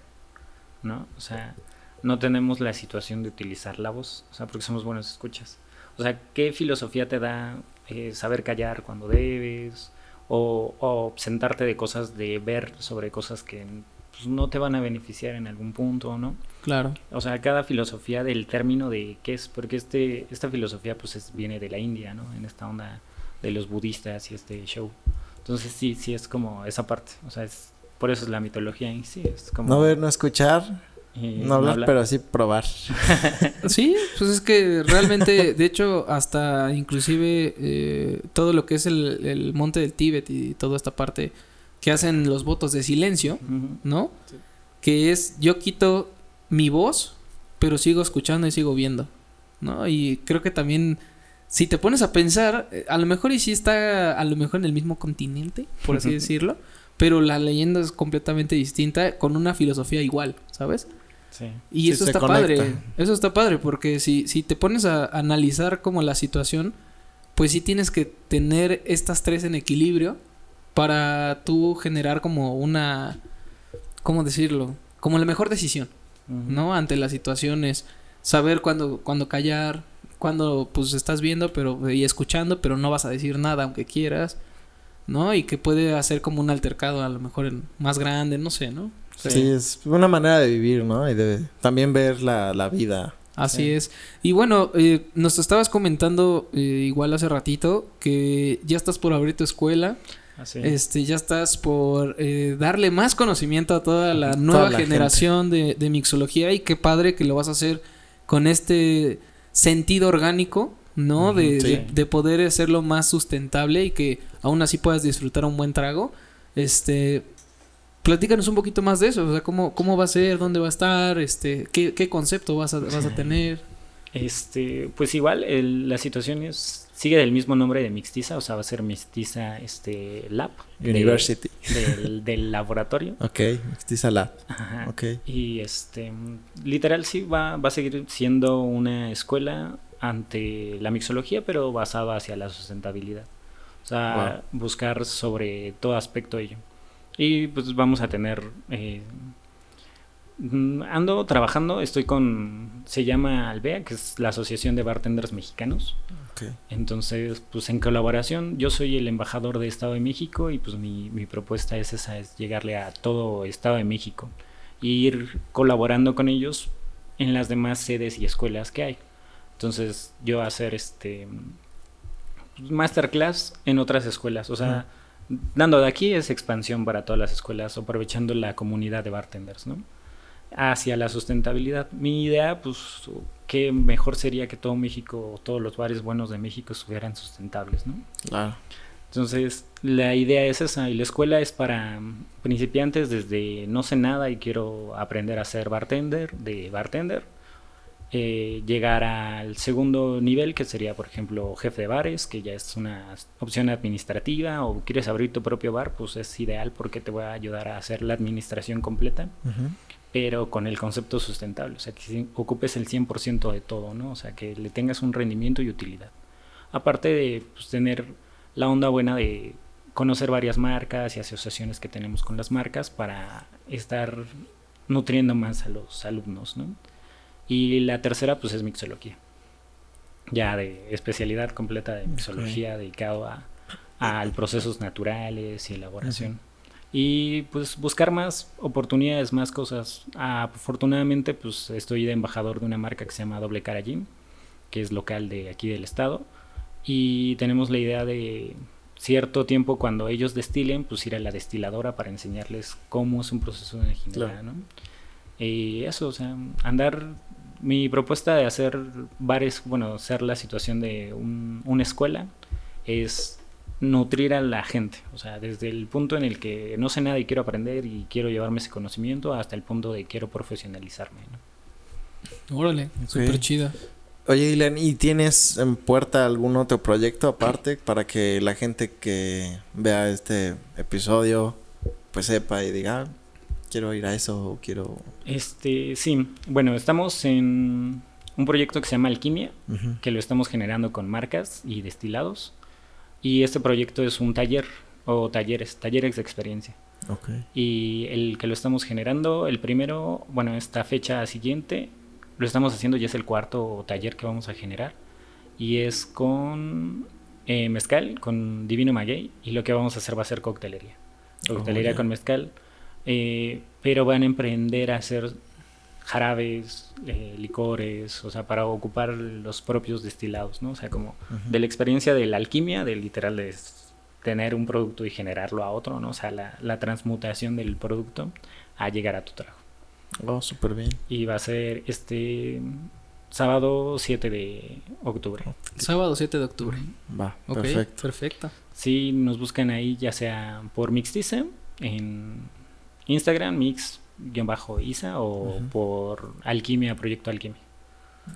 S3: ¿no? O sea, no tenemos la situación de utilizar la voz, o sea, porque somos buenos escuchas. O sea, ¿qué filosofía te da eh, saber callar cuando debes? O, o sentarte de cosas, de ver sobre cosas que pues, no te van a beneficiar en algún punto, ¿no?
S2: Claro.
S3: O sea, cada filosofía del término de qué es, porque este, esta filosofía pues es- viene de la India, ¿no? En esta onda de los budistas y este show. Entonces sí, sí es como esa parte. O sea, es, por eso es la mitología en sí. Es como...
S1: No ver, no escuchar,
S3: y
S1: no hablar, pero sí probar. [LAUGHS]
S2: Sí, pues es que realmente, de hecho, hasta inclusive eh, todo lo que es el, el monte del Tíbet y toda esta parte que hacen los votos de silencio. ¿no? Que es yo quito mi voz, pero sigo escuchando y sigo viendo, ¿no? Y creo que también si te pones a pensar, eh, a lo mejor y sí está a lo mejor en el mismo continente, por así decirlo, pero la leyenda es completamente distinta con una filosofía igual, ¿sabes?
S3: Sí.
S2: Y
S1: Sí,
S2: eso está
S1: conecta.
S2: padre. Eso está padre porque si, si te pones a analizar como la situación, pues sí tienes que tener estas tres en equilibrio para tú generar como una, ¿cómo decirlo? Como la mejor decisión. ¿no? Ante las situaciones, saber cuándo, cuándo callar, cuándo pues estás viendo pero y escuchando, pero no vas a decir nada aunque quieras, ¿no? Y que puede hacer como un altercado a lo mejor en- más grande, no sé, ¿no?
S1: Sí. es una manera de vivir, ¿no? Y de también ver la, la vida.
S2: Así
S3: Sí.
S2: es. Y bueno, eh, nos estabas comentando eh, igual hace ratito que ya estás por abrir tu escuela,
S3: Así.
S2: este, ya estás por eh, darle más conocimiento a toda la nueva
S1: la
S2: generación de, de mixología y qué padre que lo vas a hacer con este sentido orgánico, ¿no? De,
S1: sí.
S2: de- de poder hacerlo más sustentable y que aún así puedas disfrutar un buen trago. Este, platícanos un poquito más de eso, o sea, cómo, cómo va a ser, dónde va a estar, este, qué, qué concepto vas a, vas a tener.
S3: Este, pues igual el- la situación es sigue del mismo nombre de Mixtiza, o sea, va a ser Mixtiza este lab de-
S1: University.
S3: del, del [LAUGHS] laboratorio.
S1: Ok, Mixtiza Lab.
S3: Ajá.
S1: Ok.
S3: Y este, literal sí va, va a seguir siendo una escuela ante la mixología, pero basada hacia la sustentabilidad. O sea, buscar sobre todo aspecto ello. Y pues vamos a tener... eh, ando trabajando, estoy con... Se llama Albea, que es la Asociación de Bartenders Mexicanos.
S1: Ok.
S3: Entonces, pues en colaboración, yo soy el embajador de Estado de México y pues mi, mi propuesta es esa, es llegarle a todo Estado de México e ir colaborando con ellos en las demás sedes y escuelas que hay. Entonces, yo hacer este pues, masterclass en otras escuelas, o sea, dando de aquí es expansión para todas las escuelas, aprovechando la comunidad de bartenders, ¿no? Hacia la sustentabilidad. Mi idea, pues, que mejor sería que todo México, o todos los bares buenos de México estuvieran sustentables, ¿no?
S1: Claro.
S3: Entonces, la idea es esa, y la escuela es para principiantes desde no sé nada y quiero aprender a ser bartender, de bartender, eh, llegar al segundo nivel, que sería, por ejemplo, jefe de bares, que ya es una opción administrativa, o quieres abrir tu propio bar, pues es ideal porque te voy a ayudar a hacer la administración completa,
S1: Ujú.
S3: Pero con el concepto sustentable, o sea, que ocupes el 100% de todo, ¿no? O sea, que le tengas un rendimiento y utilidad. Aparte de pues, tener la onda buena de conocer varias marcas y asociaciones que tenemos con las marcas para estar nutriendo más a los alumnos, ¿no? Y la tercera, pues es mixología. Ya de especialidad completa de mixología, dedicado a, a procesos naturales y elaboración. Y pues buscar más oportunidades, más cosas. Afortunadamente, pues estoy de embajador de una marca que se llama Doble Cara Gym, que es local de aquí del estado. Y tenemos la idea de cierto tiempo cuando ellos destilen, pues ir a la destiladora para enseñarles cómo es un proceso de ginebra,
S1: Claro.
S3: ¿no? Y eso, o sea, andar. Mi propuesta de hacer bares, bueno, ser la situación de un- una escuela es nutrir a la gente, o sea, desde el punto en el que no sé nada y quiero aprender y quiero llevarme ese conocimiento hasta el punto de quiero profesionalizarme, ¿no?
S2: Órale, súper chida.
S1: Oye, Ilan, ¿y tienes en puerta algún otro proyecto aparte para que la gente que vea este episodio pues sepa y diga, "Ah, quiero ir a eso o quiero...
S3: Este, sí. Bueno, estamos en un proyecto que se llama Alquimia, que lo estamos generando con marcas y destilados. Y este proyecto es un taller o talleres, talleres de experiencia.
S1: Ok.
S3: Y el que lo estamos generando, el primero, bueno, esta fecha siguiente, lo estamos haciendo, ya es el cuarto taller que vamos a generar. Y es con eh, mezcal, con Divino Maguey. Y lo que vamos a hacer va a ser coctelería. Coctelería
S1: ya.
S3: con mezcal. eh, pero van a emprender a hacer jarabes, eh, licores, o sea, para ocupar los propios destilados, ¿no? O sea, como de la experiencia de la alquimia, de literal de tener un producto y generarlo a otro, ¿no? O sea, la, la transmutación del producto a llegar a tu trago.
S1: Oh, súper bien.
S3: Y va a ser este sábado 7 de octubre.
S2: Sábado 7 de octubre.
S1: Va,
S2: Ok,
S1: perfecto.
S2: perfecto.
S3: Si nos buscan ahí, ya sea por Mixtice en Instagram, mix-isa o
S1: Ujú.
S3: por Alquimia, Proyecto Alquimia.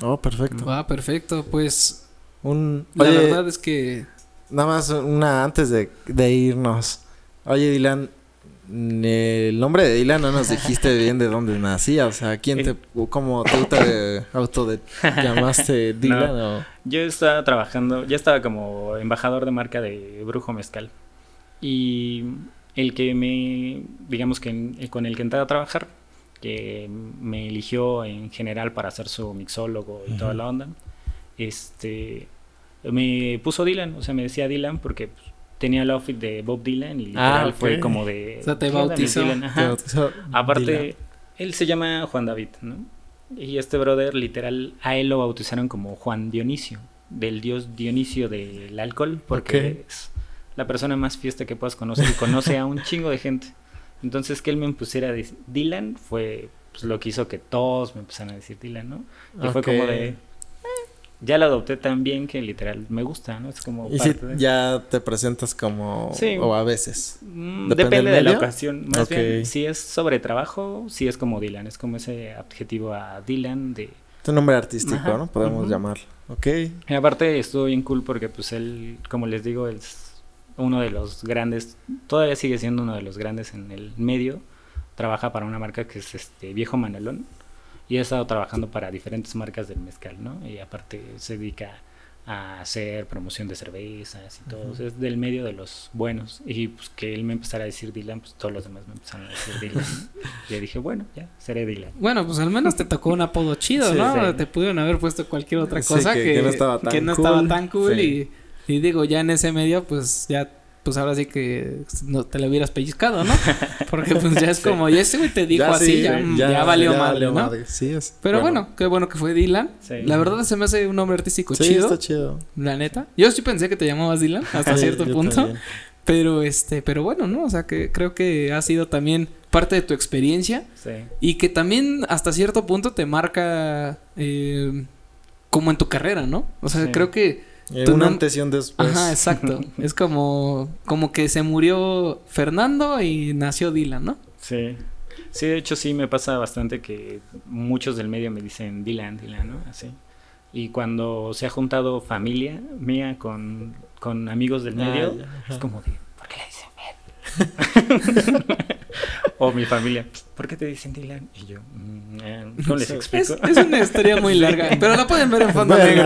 S1: Oh, perfecto.
S2: Va, perfecto. Pues
S1: Un...
S2: la
S1: Oye,
S2: verdad es que
S1: Nada más una antes de, de irnos. Oye, Dylan, el nombre de Dylan no nos dijiste [LAUGHS] bien de dónde nacía. O sea, ¿quién te, cómo tú te [LAUGHS] auto de, llamaste Dylan? o-
S3: Yo estaba trabajando, ya estaba como embajador de marca de Brujo Mezcal. Y el que me, digamos que en- con el que entré a trabajar, que me eligió en general para ser su mixólogo y toda la onda, este, me puso Dylan, o sea, me decía Dylan porque pues, tenía el outfit de Bob Dylan y literal
S1: Ah,
S3: fue
S1: ok.
S3: como de...
S2: O sea, te
S3: "¿Qué onda, mi
S2: bautizó.
S3: Dylan?".
S1: te
S3: Ajá.
S1: bautizó
S3: Aparte,
S1: Dylan.
S3: él se llama Juan David, ¿no? Y este brother, literal, a él lo bautizaron como Juan Dionisio, del dios Dionisio del alcohol, porque es la persona más fiesta que puedas conocer y conoce a un [LAUGHS] chingo de gente. Entonces, que él me pusiera a decir Dylan fue pues, lo que hizo que todos me empezaran a decir Dylan, ¿no? Y fue como de. "Eh, ya lo adopté tan bien que literal me gusta, ¿no? Es como.
S1: Y si
S3: parte de-
S1: ya te presentas como...
S3: Sí.
S1: O a veces.
S3: Mm,
S1: ¿Depende
S3: de la ocasión. Más
S1: Ok.
S3: bien, si es sobre trabajo, si es como Dylan. Es como ese adjetivo a Dylan de...
S1: Tu nombre artístico,
S3: Ajá,
S1: ¿no? Podemos llamarlo. Ok.
S3: Y aparte estuvo bien cool porque pues él, como les digo, es uno de los grandes, todavía sigue siendo uno de los grandes en el medio. Trabaja para una marca que es este Viejo Manolón. Y ha estado trabajando para diferentes marcas del mezcal, ¿no? Y aparte se dedica a hacer promoción de cervezas y todo. Es del medio de los buenos. Y pues que él me empezara a decir Dylan, pues todos los demás me empezaron a decir Dylan. y [LAUGHS] yo dije, bueno, ya, seré Dylan.
S2: Bueno, pues al menos te tocó un apodo chido,
S3: Sí,
S2: ¿no?
S3: sí.
S2: Te pudieron haber puesto cualquier otra
S1: Sí,
S2: cosa
S1: que-
S2: que,
S1: que no estaba tan
S2: que no
S1: cool.
S2: estaba tan cool
S1: Sí.
S2: y, y digo, ya en ese medio, pues ya, pues ahora sí que no te lo hubieras pellizcado, ¿no? [LAUGHS] Porque pues ya es
S3: Sí.
S2: como, ya ese güey te dijo así,
S1: sí,
S2: ya, ya, valió madre, ¿no?
S1: madre. Sí, es.
S2: Pero bueno, qué bueno que fue Dylan.
S3: Sí.
S2: La verdad se me hace un nombre artístico
S1: Sí,
S2: chido,
S1: está chido.
S2: la neta. Yo sí pensé que te llamabas Dylan hasta
S1: Sí,
S2: cierto punto.
S1: también.
S2: Pero este, pero bueno, ¿no? O sea que creo que ha sido también parte de tu experiencia.
S3: Sí.
S2: Y que también hasta cierto punto te marca eh, como en tu carrera, ¿no? O sea,
S3: Sí.
S2: creo que...
S1: Eh, un antes y un después.
S2: Ajá, exacto. [LAUGHS] es como, como que se murió Fernando y nació Dylan, ¿no?
S3: Sí. Sí, de hecho sí me pasa bastante que muchos del medio me dicen Dylan, Dylan, ¿no? Así. Y cuando se ha juntado familia mía con, con amigos del
S1: Ah,
S3: medio, es como de, ¿por qué le dicen Ben? [LAUGHS] o mi familia, ¿por qué te dicen Dylan? Y yo, "Mm, eh, ¿cómo les
S1: Sí.
S3: explico?
S2: Es, es una historia muy [LAUGHS] larga, pero la pueden ver en fondo negro.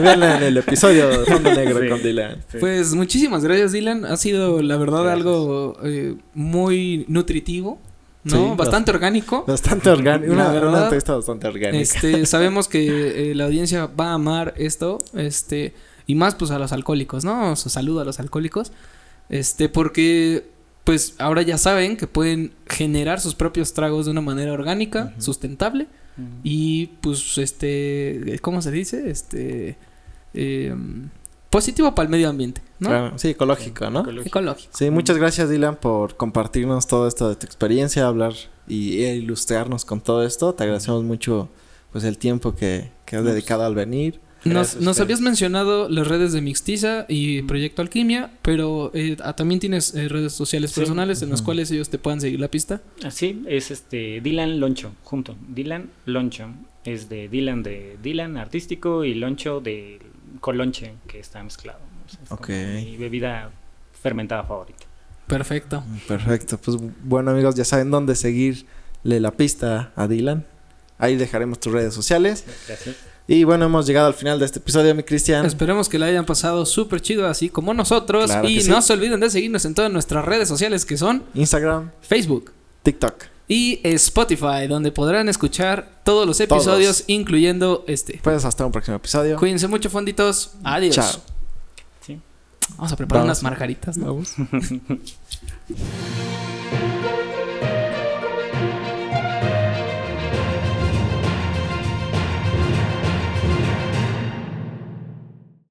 S1: véanla en el episodio de Fondo Negro
S3: Sí.
S1: con Dylan.
S3: Sí.
S2: Pues muchísimas gracias, Dylan. Ha sido, la verdad,
S3: Gracias.
S2: algo eh, muy nutritivo, ¿no?
S1: Sí,
S2: Bastante orgánico.
S1: Bastante orgánico. Una,
S2: verdad,
S1: una entrevista bastante orgánica.
S2: Este, sabemos que eh, la audiencia va a amar esto, este, y más pues a los alcohólicos, ¿no? O sea, saludo a los alcohólicos. Este, porque pues ahora ya saben que pueden generar sus propios tragos de una manera orgánica, sustentable y pues este, ¿cómo se dice? Este em, positivo para el medio ambiente, ¿no?
S1: Claro, sí, ecológico, ¿no?
S3: Ecológico.
S2: Ecológico.
S1: Sí, muchas gracias Dylan por compartirnos todo esto de tu experiencia, hablar y e ilustrarnos con todo esto. Te agradecemos mucho pues el tiempo que, que has
S3: pues,
S1: dedicado al venir.
S2: Nos, nos habías mencionado las redes de Mixtiza y Proyecto Alquimia, pero eh, ah, también tienes eh, redes sociales
S3: Sí.
S2: personales en las cuales ellos te puedan seguir la pista.
S3: Así es este Dylan Loncho, junto. Dylan Loncho. Es de Dylan de Dylan artístico y Loncho de colonche que está mezclado. ¿no? O sea, es mi bebida fermentada favorita.
S2: Perfecto.
S1: Perfecto. Pues bueno, amigos, ya saben dónde seguirle la pista a Dylan. Ahí dejaremos tus redes sociales.
S3: Gracias.
S1: Y bueno, hemos llegado al final de este episodio, mi Cristian.
S2: Esperemos que la hayan pasado súper chido, así como nosotros.
S1: Claro
S2: y
S1: sí.
S2: no se olviden de seguirnos en todas nuestras redes sociales que son
S1: Instagram,
S2: Facebook
S1: TikTok.
S2: y Spotify, donde podrán escuchar todos los episodios,
S1: Todos.
S2: incluyendo este.
S1: Pues hasta un próximo episodio.
S2: Cuídense mucho, fonditos. Adiós.
S1: Chao.
S3: Sí.
S2: Vamos a preparar
S1: Vamos.
S2: unas margaritas, ¿no?
S1: Vamos. [LAUGHS]